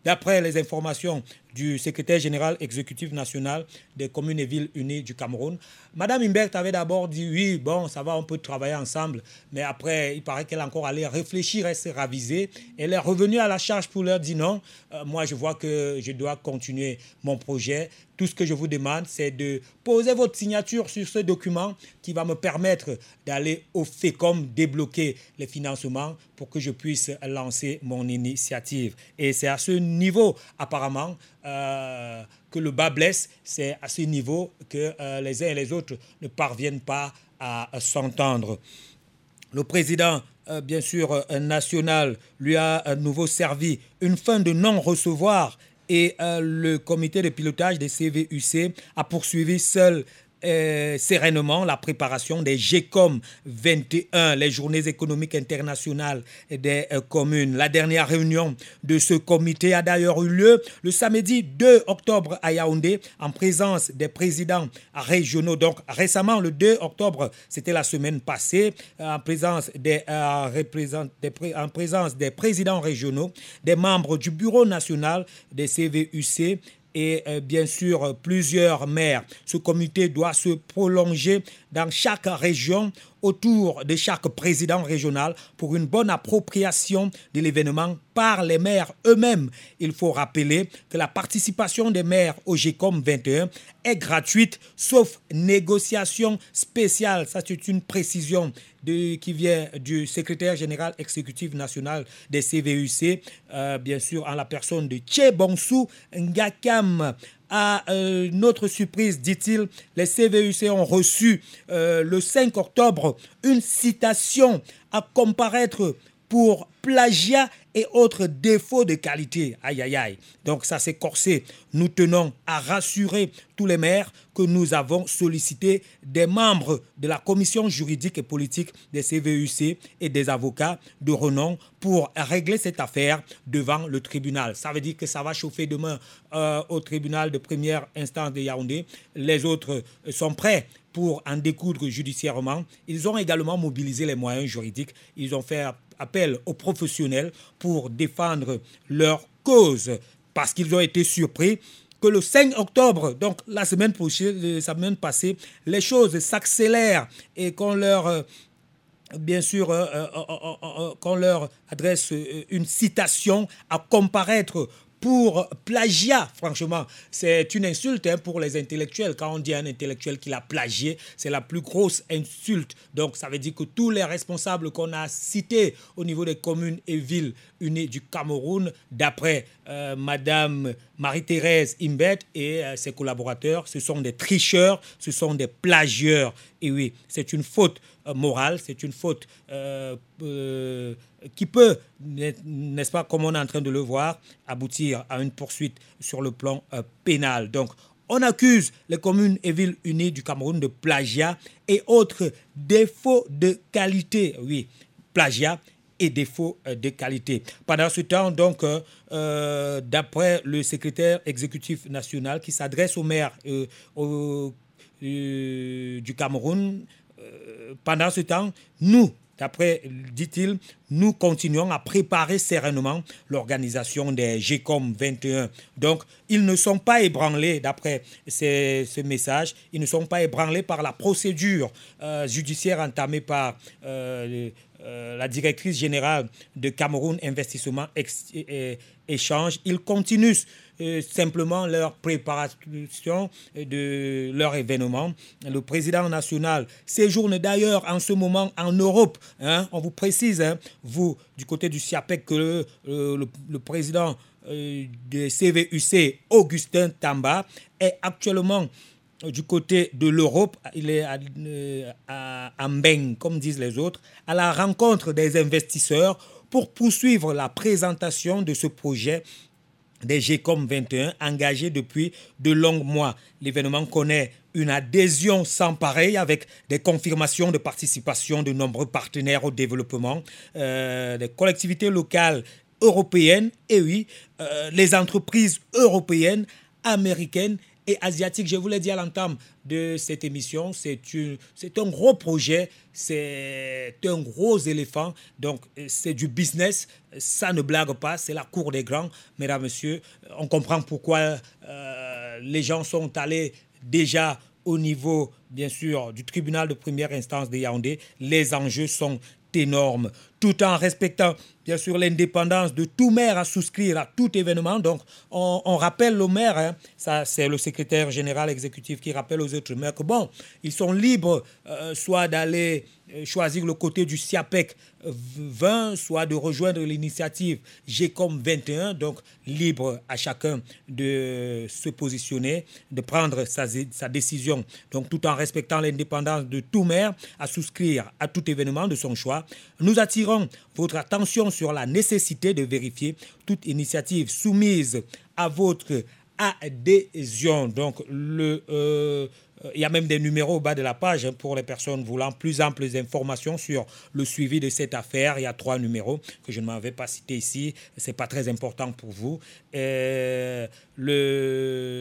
d'après les informations du secrétaire général exécutif national des communes et villes unies du Cameroun, Madame Imbert avait d'abord dit oui, bon, ça va, on peut travailler ensemble. Mais après, il paraît qu'elle a encore allé réfléchir et se raviser. Elle est revenue à la charge pour leur dire non, euh, moi je vois que je dois continuer mon projet. Tout ce que je vous demande, c'est de poser votre signature sur ce document qui va me permettre d'aller au FECOM débloquer les financements pour que je puisse lancer mon initiative. Et c'est à ce niveau, apparemment, euh, que le bas blesse, c'est à ce niveau que euh, les uns et les autres ne parviennent pas à, s'entendre. Le président, euh, bien sûr, national, lui a à nouveau servi une fin de non-recevoir et le comité de pilotage des CVUC a poursuivi seul euh, sereinement la préparation des GECOM 21, les journées économiques internationales des euh, communes. La dernière réunion de ce comité a d'ailleurs eu lieu le samedi 2 octobre à Yaoundé en présence des présidents régionaux. Donc récemment, le 2 octobre, c'était la semaine passée, des, en présence des présidents régionaux, des membres du bureau national des CVUC et euh, bien sûr plusieurs maires. Ce comité doit se prolonger dans chaque région autour de chaque président régional pour une bonne appropriation de l'événement par les maires eux-mêmes. Il faut rappeler que la participation des maires au GECOM 21 est gratuite sauf négociation spéciale. Ça, c'est une précision qui vient du secrétaire général exécutif national des CVUC, euh, bien sûr en la personne de Tché Bonsou Ngakam. À euh, notre surprise, dit-il, les CVUC ont reçu euh, le 5 octobre une citation à comparaître pour plagiat et autres défauts de qualité. Aïe, aïe, aïe. Donc ça s'est corsé. Nous tenons à rassurer tous les maires que nous avons sollicité des membres de la commission juridique et politique des CVUC et des avocats de renom pour régler cette affaire devant le tribunal. Ça veut dire que ça va chauffer demain euh, au tribunal de première instance de Yaoundé. Les autres sont prêts pour en découdre judiciairement. Ils ont également mobilisé les moyens juridiques. Ils ont fait appel aux professionnels pour défendre leur cause parce qu'ils ont été surpris que le 5 octobre, donc la semaine prochaine, la semaine passée, les choses s'accélèrent et qu'on leur euh, bien sûr, euh, euh, qu'on leur adresse une citation à comparaître pour plagiat, franchement, c'est une insulte hein, pour les intellectuels. Quand on dit un intellectuel qui l'a plagié, c'est la plus grosse insulte. Donc ça veut dire que tous les responsables qu'on a cités au niveau des communes et villes unies du Cameroun, d'après euh, Madame Marie-Thérèse Imbet et euh, ses collaborateurs, ce sont des tricheurs, ce sont des plagieurs. Et oui, c'est une faute euh, morale, c'est une faute qui peut, n'est-ce pas, comme on est en train de le voir, aboutir à une poursuite sur le plan pénal. Donc, on accuse les communes et villes unies du Cameroun de plagiat et autres défauts de qualité. Oui, plagiat et défauts euh, de qualité. Pendant ce temps, donc, euh, euh, d'après le secrétaire exécutif national qui s'adresse aux maires du Cameroun, pendant ce temps, nous, D'après, dit-il, nous continuons à préparer sereinement l'organisation des GECOM 21. Donc, ils ne sont pas ébranlés, d'après ce message, ils ne sont pas ébranlés par la procédure judiciaire entamée par euh, la directrice générale de Cameroun Investissement Échange, ils continuent euh, simplement leur préparation de leur événement. Le président national séjourne d'ailleurs en ce moment en Europe. Hein. On vous précise, hein, vous, du côté du SIAPEC, que le, le président euh, de CVUC, Augustin Tamba, est actuellement du côté de l'Europe, il est à, euh, à, comme disent les autres, à la rencontre des investisseurs pour poursuivre la présentation de ce projet des GECOM 21 engagé depuis de longs mois. L'événement connaît une adhésion sans pareil avec des confirmations de participation de nombreux partenaires au développement, euh, des collectivités locales européennes et oui, euh, les entreprises européennes, américaines et asiatique. Je vous l'ai dit à l'entame de cette émission, c'est un gros projet, c'est un gros éléphant, donc c'est du business, ça ne blague pas, c'est la cour des grands, mesdames, messieurs. On comprend pourquoi euh, les gens sont allés déjà au niveau, bien sûr, du tribunal de première instance de Yaoundé. Les enjeux sont énormes, tout en respectant bien sûr l'indépendance de tout maire à souscrire à tout événement. Donc, on, rappelle le maire, hein, ça c'est le secrétaire général exécutif qui rappelle aux autres maires que bon, ils sont libres euh, soit d'aller euh, choisir le côté du SIAPEC 20, soit de rejoindre l'initiative GECOM 21, donc libre à chacun de se positionner, de prendre sa, sa décision, donc tout en respectant l'indépendance de tout maire à souscrire à tout événement de son choix. Nous attirons votre attention la nécessité de vérifier toute initiative soumise à votre adhésion. Donc le, euh, il y a même des numéros au bas de la page hein, pour les personnes voulant plus amples informations sur le suivi de cette affaire. Il y a trois numéros que je ne m'avais pas cités ici. C'est pas très important pour vous. Euh,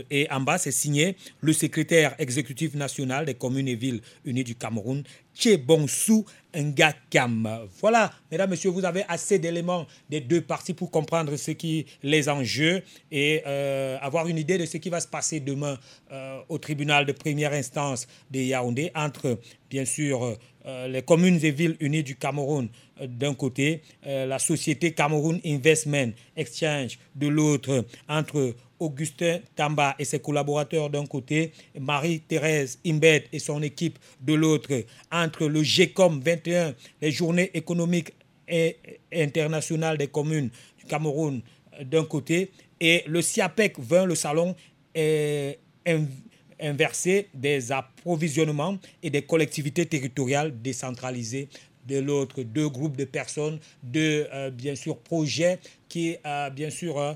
et en bas, c'est signé le secrétaire exécutif national des communes et villes unies du Cameroun, Tchebonsou Ngakam. Voilà, mesdames, messieurs, vous avez assez d'éléments des deux parties pour comprendre ce qui les enjeux et euh, avoir une idée de ce qui va se passer demain euh, au tribunal de première instance de Yaoundé entre, bien sûr, euh, les communes et villes unies du Cameroun. D'un côté, la société Cameroun Investment Exchange de l'autre, entre Augustin Tamba et ses collaborateurs. D'un côté, Marie-Thérèse Imbed et son équipe. De l'autre, entre le GECOM 21, les journées économiques et internationales des communes du Cameroun d'un côté, et le SIAPEC 20, le salon inversé des approvisionnements et des collectivités territoriales décentralisées de l'autre, deux groupes de personnes, deux, euh, bien sûr, projets qui, euh, bien sûr, euh,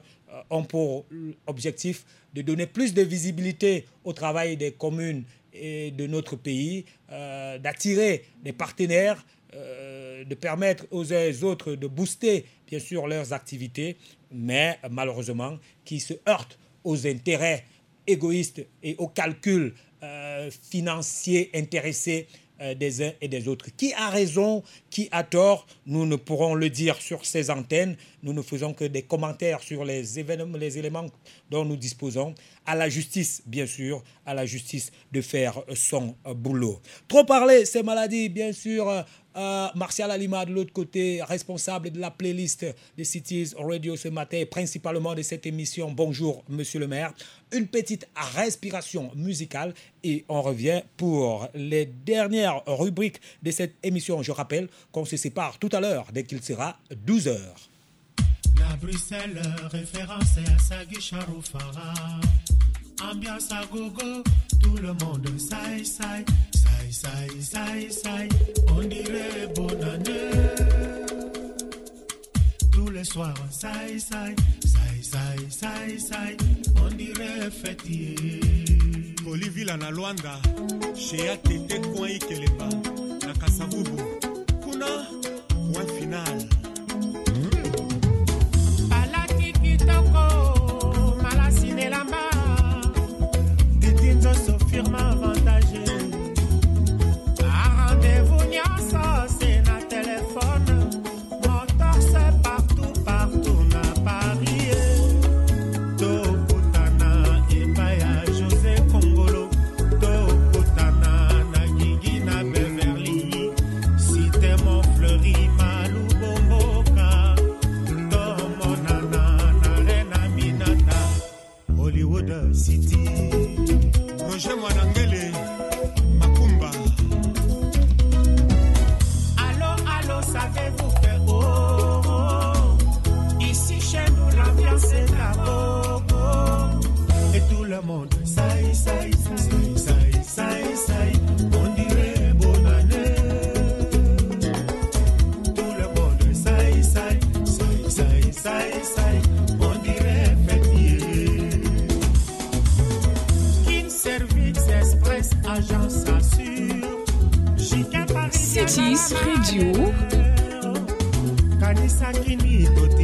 ont pour objectif de donner plus de visibilité au travail des communes et de notre pays, d'attirer des partenaires, de permettre aux uns aux autres de booster, bien sûr, leurs activités, mais malheureusement, qui se heurtent aux intérêts égoïstes et aux calculs financiers intéressés euh, des uns et des autres. Qui a raison, qui a tort, nous ne pourrons le dire sur ces antennes. Nous ne faisons que des commentaires sur les éléments dont nous disposons. À la justice, bien sûr, à la justice de faire son boulot. Trop parler, ces maladies, bien sûr, euh, Martial Alima, de l'autre côté, responsable de la playlist de Cities Radio ce matin, principalement de cette émission. Bonjour, monsieur le maire. Une petite respiration musicale et on revient pour les dernières rubriques de cette émission. Je rappelle qu'on se sépare tout à l'heure dès qu'il sera 12 heures. La Bruxelles, référence à Sagui Charoufara. Ambiance à gogo, tout le monde saï saï, saï saï saï on dirait bonne année. Tous les soirs, saï saï, saï saï saï saï, on dirait fêtier. kolivila na lwanda shea tete coin ikelemba na kasavubu kuna point final sakini gote.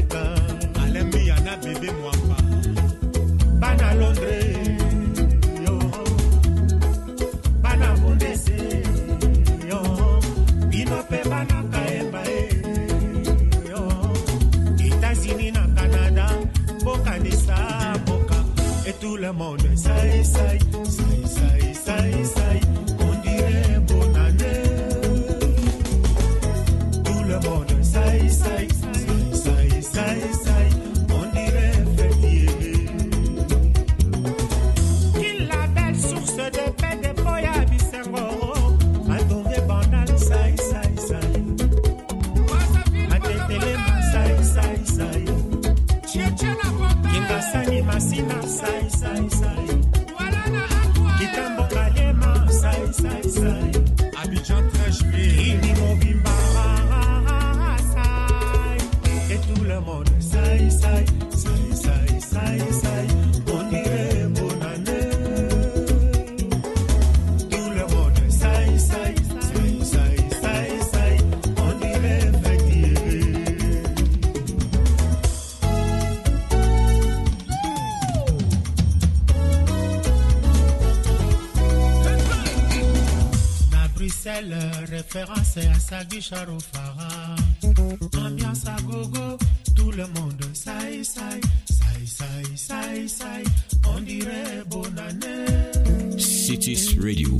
Référence à Sagi Farah. Ambiance à gogo, tout le monde saï saï, saï saï saï saï, on dirait bonne année. Cities Radio.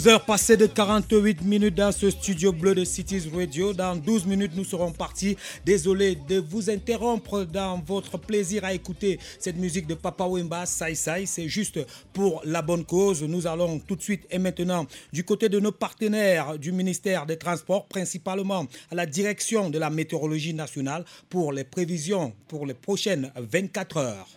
11h passées de 48 minutes dans ce studio bleu de Cities Radio. Dans 12 minutes, nous serons partis. Désolé de vous interrompre dans votre plaisir à écouter cette musique de Papa Wemba, Sai Sai. C'est juste pour la bonne cause. Nous allons tout de suite et maintenant du côté de nos partenaires du ministère des Transports, principalement à la direction de la météorologie nationale pour les prévisions pour les prochaines 24 heures.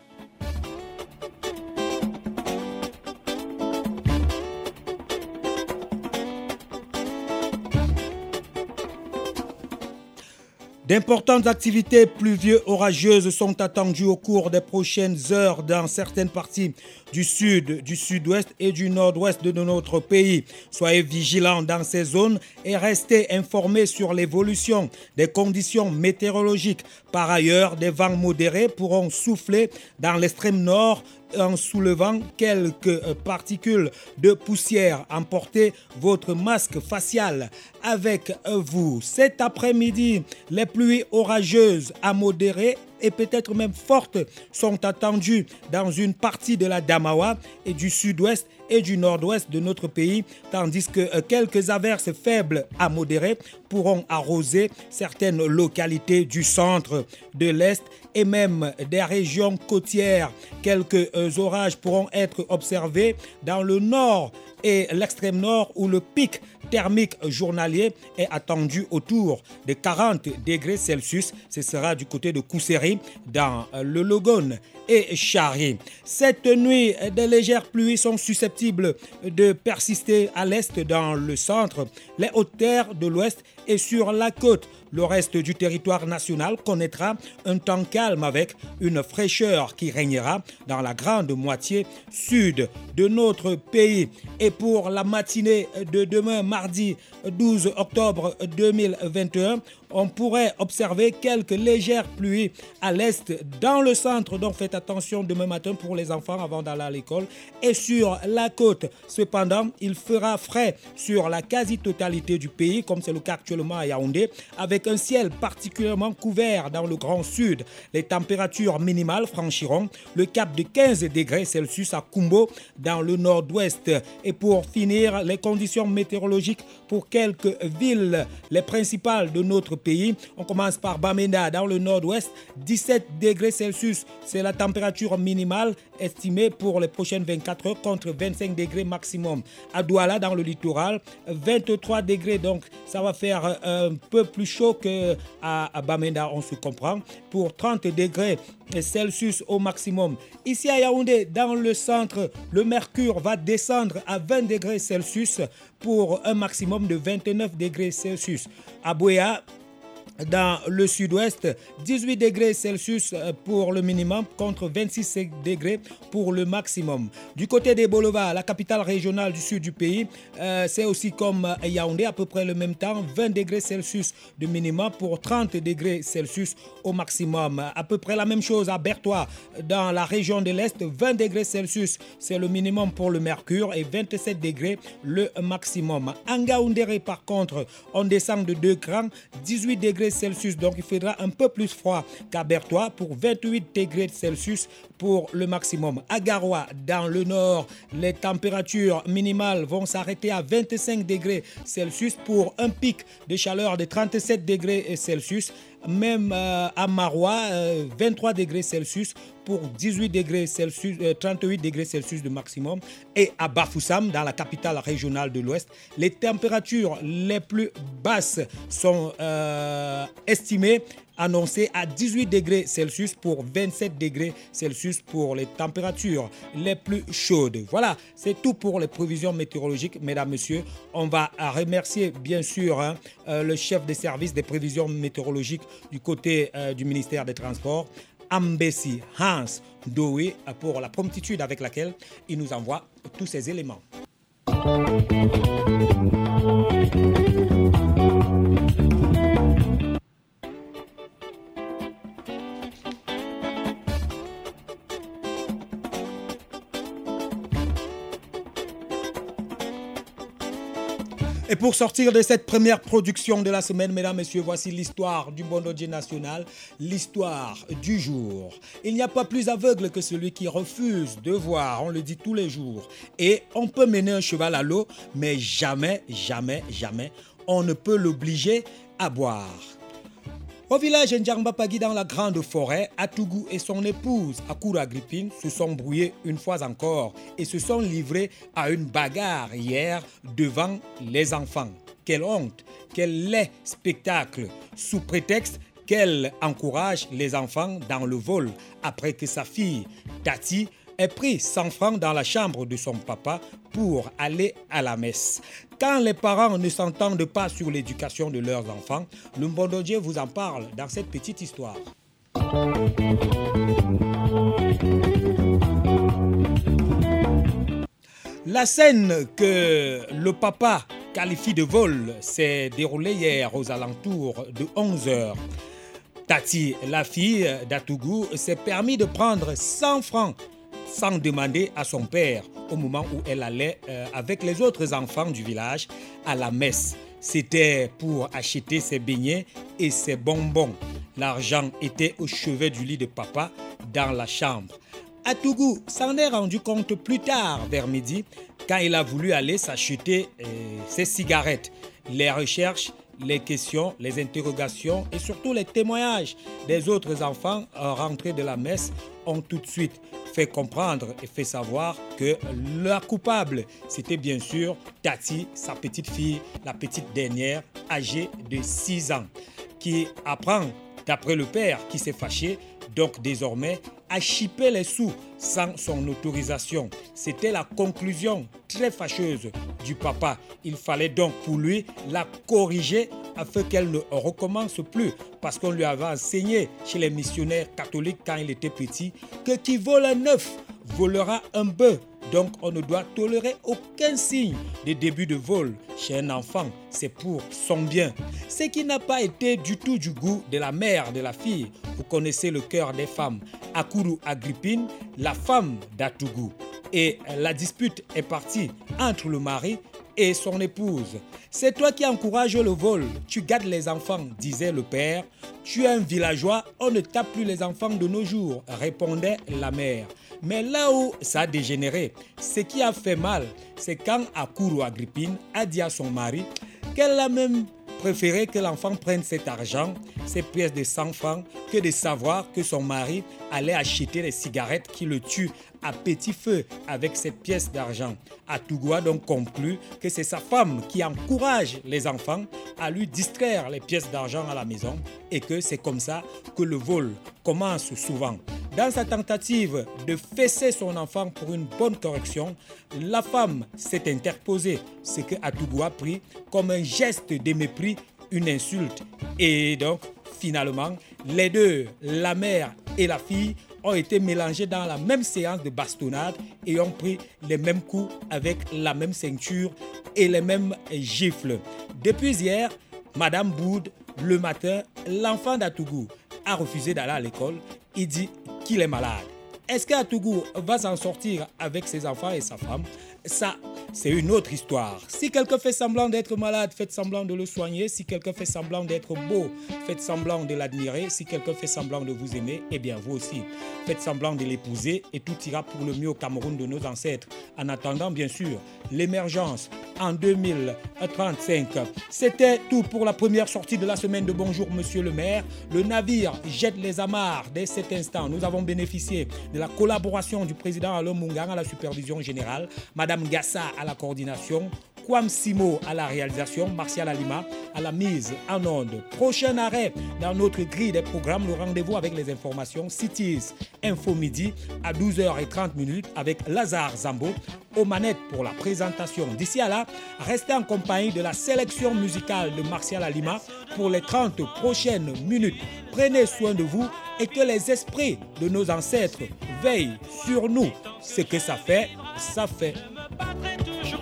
D'importantes activités pluvieux orageuses sont attendues au cours des prochaines heures dans certaines parties du sud, du sud-ouest et du nord-ouest de notre pays. Soyez vigilants dans ces zones et restez informés sur l'évolution des conditions météorologiques. Par ailleurs, des vents modérés pourront souffler dans l'extrême nord en soulevant quelques particules de poussière. Emportez votre masque facial avec vous. Cet après-midi, les pluies orageuses à modérées et peut-être même fortes sont attendues dans une partie de la Damawa et du sud-ouest et du nord-ouest de notre pays, tandis que euh, quelques averses faibles à modérées pourront arroser certaines localités du centre, de l'est et même des régions côtières. Quelques euh, orages pourront être observés dans le nord et l'extrême nord où le pic thermique journalier est attendu autour de 40 degrés Celsius. Ce sera du côté de Kousseri dans euh, le Logone et Chari. Cette nuit, des légères pluies sont susceptibles de persister à l'est dans le centre, les hautes terres de l'ouest et sur la côte. Le reste du territoire national connaîtra un temps calme avec une fraîcheur qui régnera dans la grande moitié sud de notre pays. Et pour la matinée de demain, mardi 12 octobre 2021, on pourrait observer quelques légères pluies à l'est dans le centre. Donc faites attention demain matin pour les enfants avant d'aller à l'école. Et sur la côte, cependant, il fera frais sur la quasi-totalité du pays, comme c'est le cas actuellement à Yaoundé, avec un ciel particulièrement couvert dans le grand sud. Les températures minimales franchiront le cap de 15 degrés Celsius à Kumbo dans le nord-ouest. Et pour finir, les conditions météorologiques pour quelques villes, les principales de notre pays. On commence par Bamenda dans le nord-ouest, 17 degrés Celsius. C'est la température minimale estimée pour les prochaines 24 heures contre 25 degrés maximum. À Douala dans le littoral, 23 degrés. Donc ça va faire euh, un peu plus chaud que à, Bamenda, on se comprend, pour 30 degrés Celsius au maximum. Ici à Yaoundé, dans le centre, le mercure va descendre à 20 degrés Celsius pour un maximum de 29 degrés Celsius. À dans le sud-ouest, 18 degrés Celsius euh, pour le minimum contre 26 degrés pour le maximum. Du côté des boulevards, la capitale régionale du sud du pays, euh, c'est aussi comme euh, Yaoundé, à peu près le même temps, 20 degrés Celsius de minimum pour 30 degrés Celsius au maximum. À peu près la même chose à Bertois, dans la région de l'Est, 20 degrés Celsius, c'est le minimum pour le mercure et 27 degrés le maximum. À Ngaoundéré, par contre, on descend de 2 crans, 18 degrés Celsius, donc il faudra un peu plus froid qu'à Bertois pour 28 degrés Celsius pour le maximum. À Garoua, dans le nord, les températures minimales vont s'arrêter à 25 degrés Celsius pour un pic de chaleur de 37 degrés Celsius. Même euh, à Marois, euh, 23 degrés Celsius pour 18 degrés Celsius, euh, 38 degrés Celsius de maximum. Et à Bafoussam, dans la capitale régionale de l'Ouest, les températures les plus basses sont euh, estimées annoncées à 18 degrés Celsius pour 27 degrés Celsius pour les températures les plus chaudes. Voilà, c'est tout pour les prévisions météorologiques, mesdames, messieurs. On va remercier bien sûr hein, euh, le chef des services des prévisions météorologiques du côté euh, du ministère des Transports, Ambessi Hans Doe, pour la promptitude avec laquelle il nous envoie tous ces éléments. Et pour sortir de cette première production de la semaine, mesdames, messieurs, voici l'histoire du Bondodje national, l'histoire du jour. Il n'y a pas plus aveugle que celui qui refuse de voir, on le dit tous les jours. Et on peut mener un cheval à l'eau, mais jamais, jamais, jamais, on ne peut l'obliger à boire. Au village Ndjambapagi dans la grande forêt, Atougou et son épouse Akura Agrippine se sont brouillés une fois encore et se sont livrés à une bagarre hier devant les enfants. Quelle honte, quel laid spectacle, sous prétexte qu'elle encourage les enfants dans le vol après que sa fille Tati ait pris 100 francs dans la chambre de son papa pour aller à la messe. Quand les parents ne s'entendent pas sur l'éducation de leurs enfants, le Mbondodje vous en parle dans cette petite histoire. La scène que le papa qualifie de vol s'est déroulée hier aux alentours de 11 heures. Tati, la fille d'Atougou, s'est permis de prendre 100 francs sans demander à son père au moment où elle allait euh, avec les autres enfants du village à la messe. C'était pour acheter ses beignets et ses bonbons. L'argent était au chevet du lit de papa dans la chambre. Atougou s'en est rendu compte plus tard, vers midi, quand il a voulu aller s'acheter euh, ses cigarettes. Les recherches, les questions, les interrogations et surtout les témoignages des autres enfants euh, rentrés de la messe ont tout de suite fait comprendre et fait savoir que la coupable, c'était bien sûr Tati, sa petite fille, la petite dernière, âgée de 6 ans, qui apprend, d'après le père qui s'est fâché, donc désormais, à chipper les sous sans son autorisation. C'était la conclusion très fâcheuse du papa. Il fallait donc pour lui la corriger afin qu'elle ne recommence plus parce qu'on lui avait enseigné chez les missionnaires catholiques quand il était petit que qui vole un œuf volera un bœuf. Donc on ne doit tolérer aucun signe de début de vol chez un enfant. C'est pour son bien. Ce qui n'a pas été du tout du goût de la mère de la fille. Vous connaissez le cœur des femmes. Agrippine, la femme d'Atougou. Et la dispute est partie entre le mari et son épouse. C'est toi qui encourages le vol, tu gardes les enfants, disait le père. Tu es un villageois, on ne tape plus les enfants de nos jours, répondait la mère. Mais là où ça a dégénéré, ce qui a fait mal, c'est quand Akuru Agrippine a dit à son mari qu'elle a même préféré que l'enfant prenne cet argent, ces pièces de 100 francs, que de savoir que son mari allait acheter les cigarettes qui le tuent à petit feu avec cette pièce d'argent. Atougou donc conclu que c'est sa femme qui encourage les enfants à lui distraire les pièces d'argent à la maison et que c'est comme ça que le vol commence souvent. Dans sa tentative de fesser son enfant pour une bonne correction, la femme s'est interposée, ce que Atougou a pris comme un geste de mépris une insulte. Et donc, finalement, les deux, la mère et la fille, ont été mélangés dans la même séance de bastonnade et ont pris les mêmes coups avec la même ceinture et les mêmes gifles. Depuis hier, Madame Boud, le matin, l'enfant d'Atougou a refusé d'aller à l'école. Il dit qu'il est malade. Est-ce qu'Atougou va s'en sortir avec ses enfants et sa femme? Ça, c'est une autre histoire. Si quelqu'un fait semblant d'être malade, faites semblant de le soigner. Si quelqu'un fait semblant d'être beau, faites semblant de l'admirer. Si quelqu'un fait semblant de vous aimer, eh bien vous aussi, faites semblant de l'épouser et tout ira pour le mieux au Cameroun de nos ancêtres. En attendant, bien sûr, l'émergence en 2035. C'était tout pour la première sortie de la semaine de Bonjour Monsieur le maire. Le navire jette les amarres dès cet instant. Nous avons bénéficié de la collaboration du président Alom Mungang à la supervision générale, Madame Gassa à la coordination, Kwam Simo à la réalisation, Martial Alima à la mise en onde. Prochain arrêt dans notre grille des programmes, le rendez-vous avec les informations Cities Info Midi à 12h30 minutes avec Lazare Zambo aux manettes pour la présentation. D'ici à là, restez en compagnie de la sélection musicale de Martial Alima pour les 30 prochaines minutes. Prenez soin de vous et que les esprits de nos ancêtres veillent sur nous. Ce que ça fait, ça fait la patrie toujours.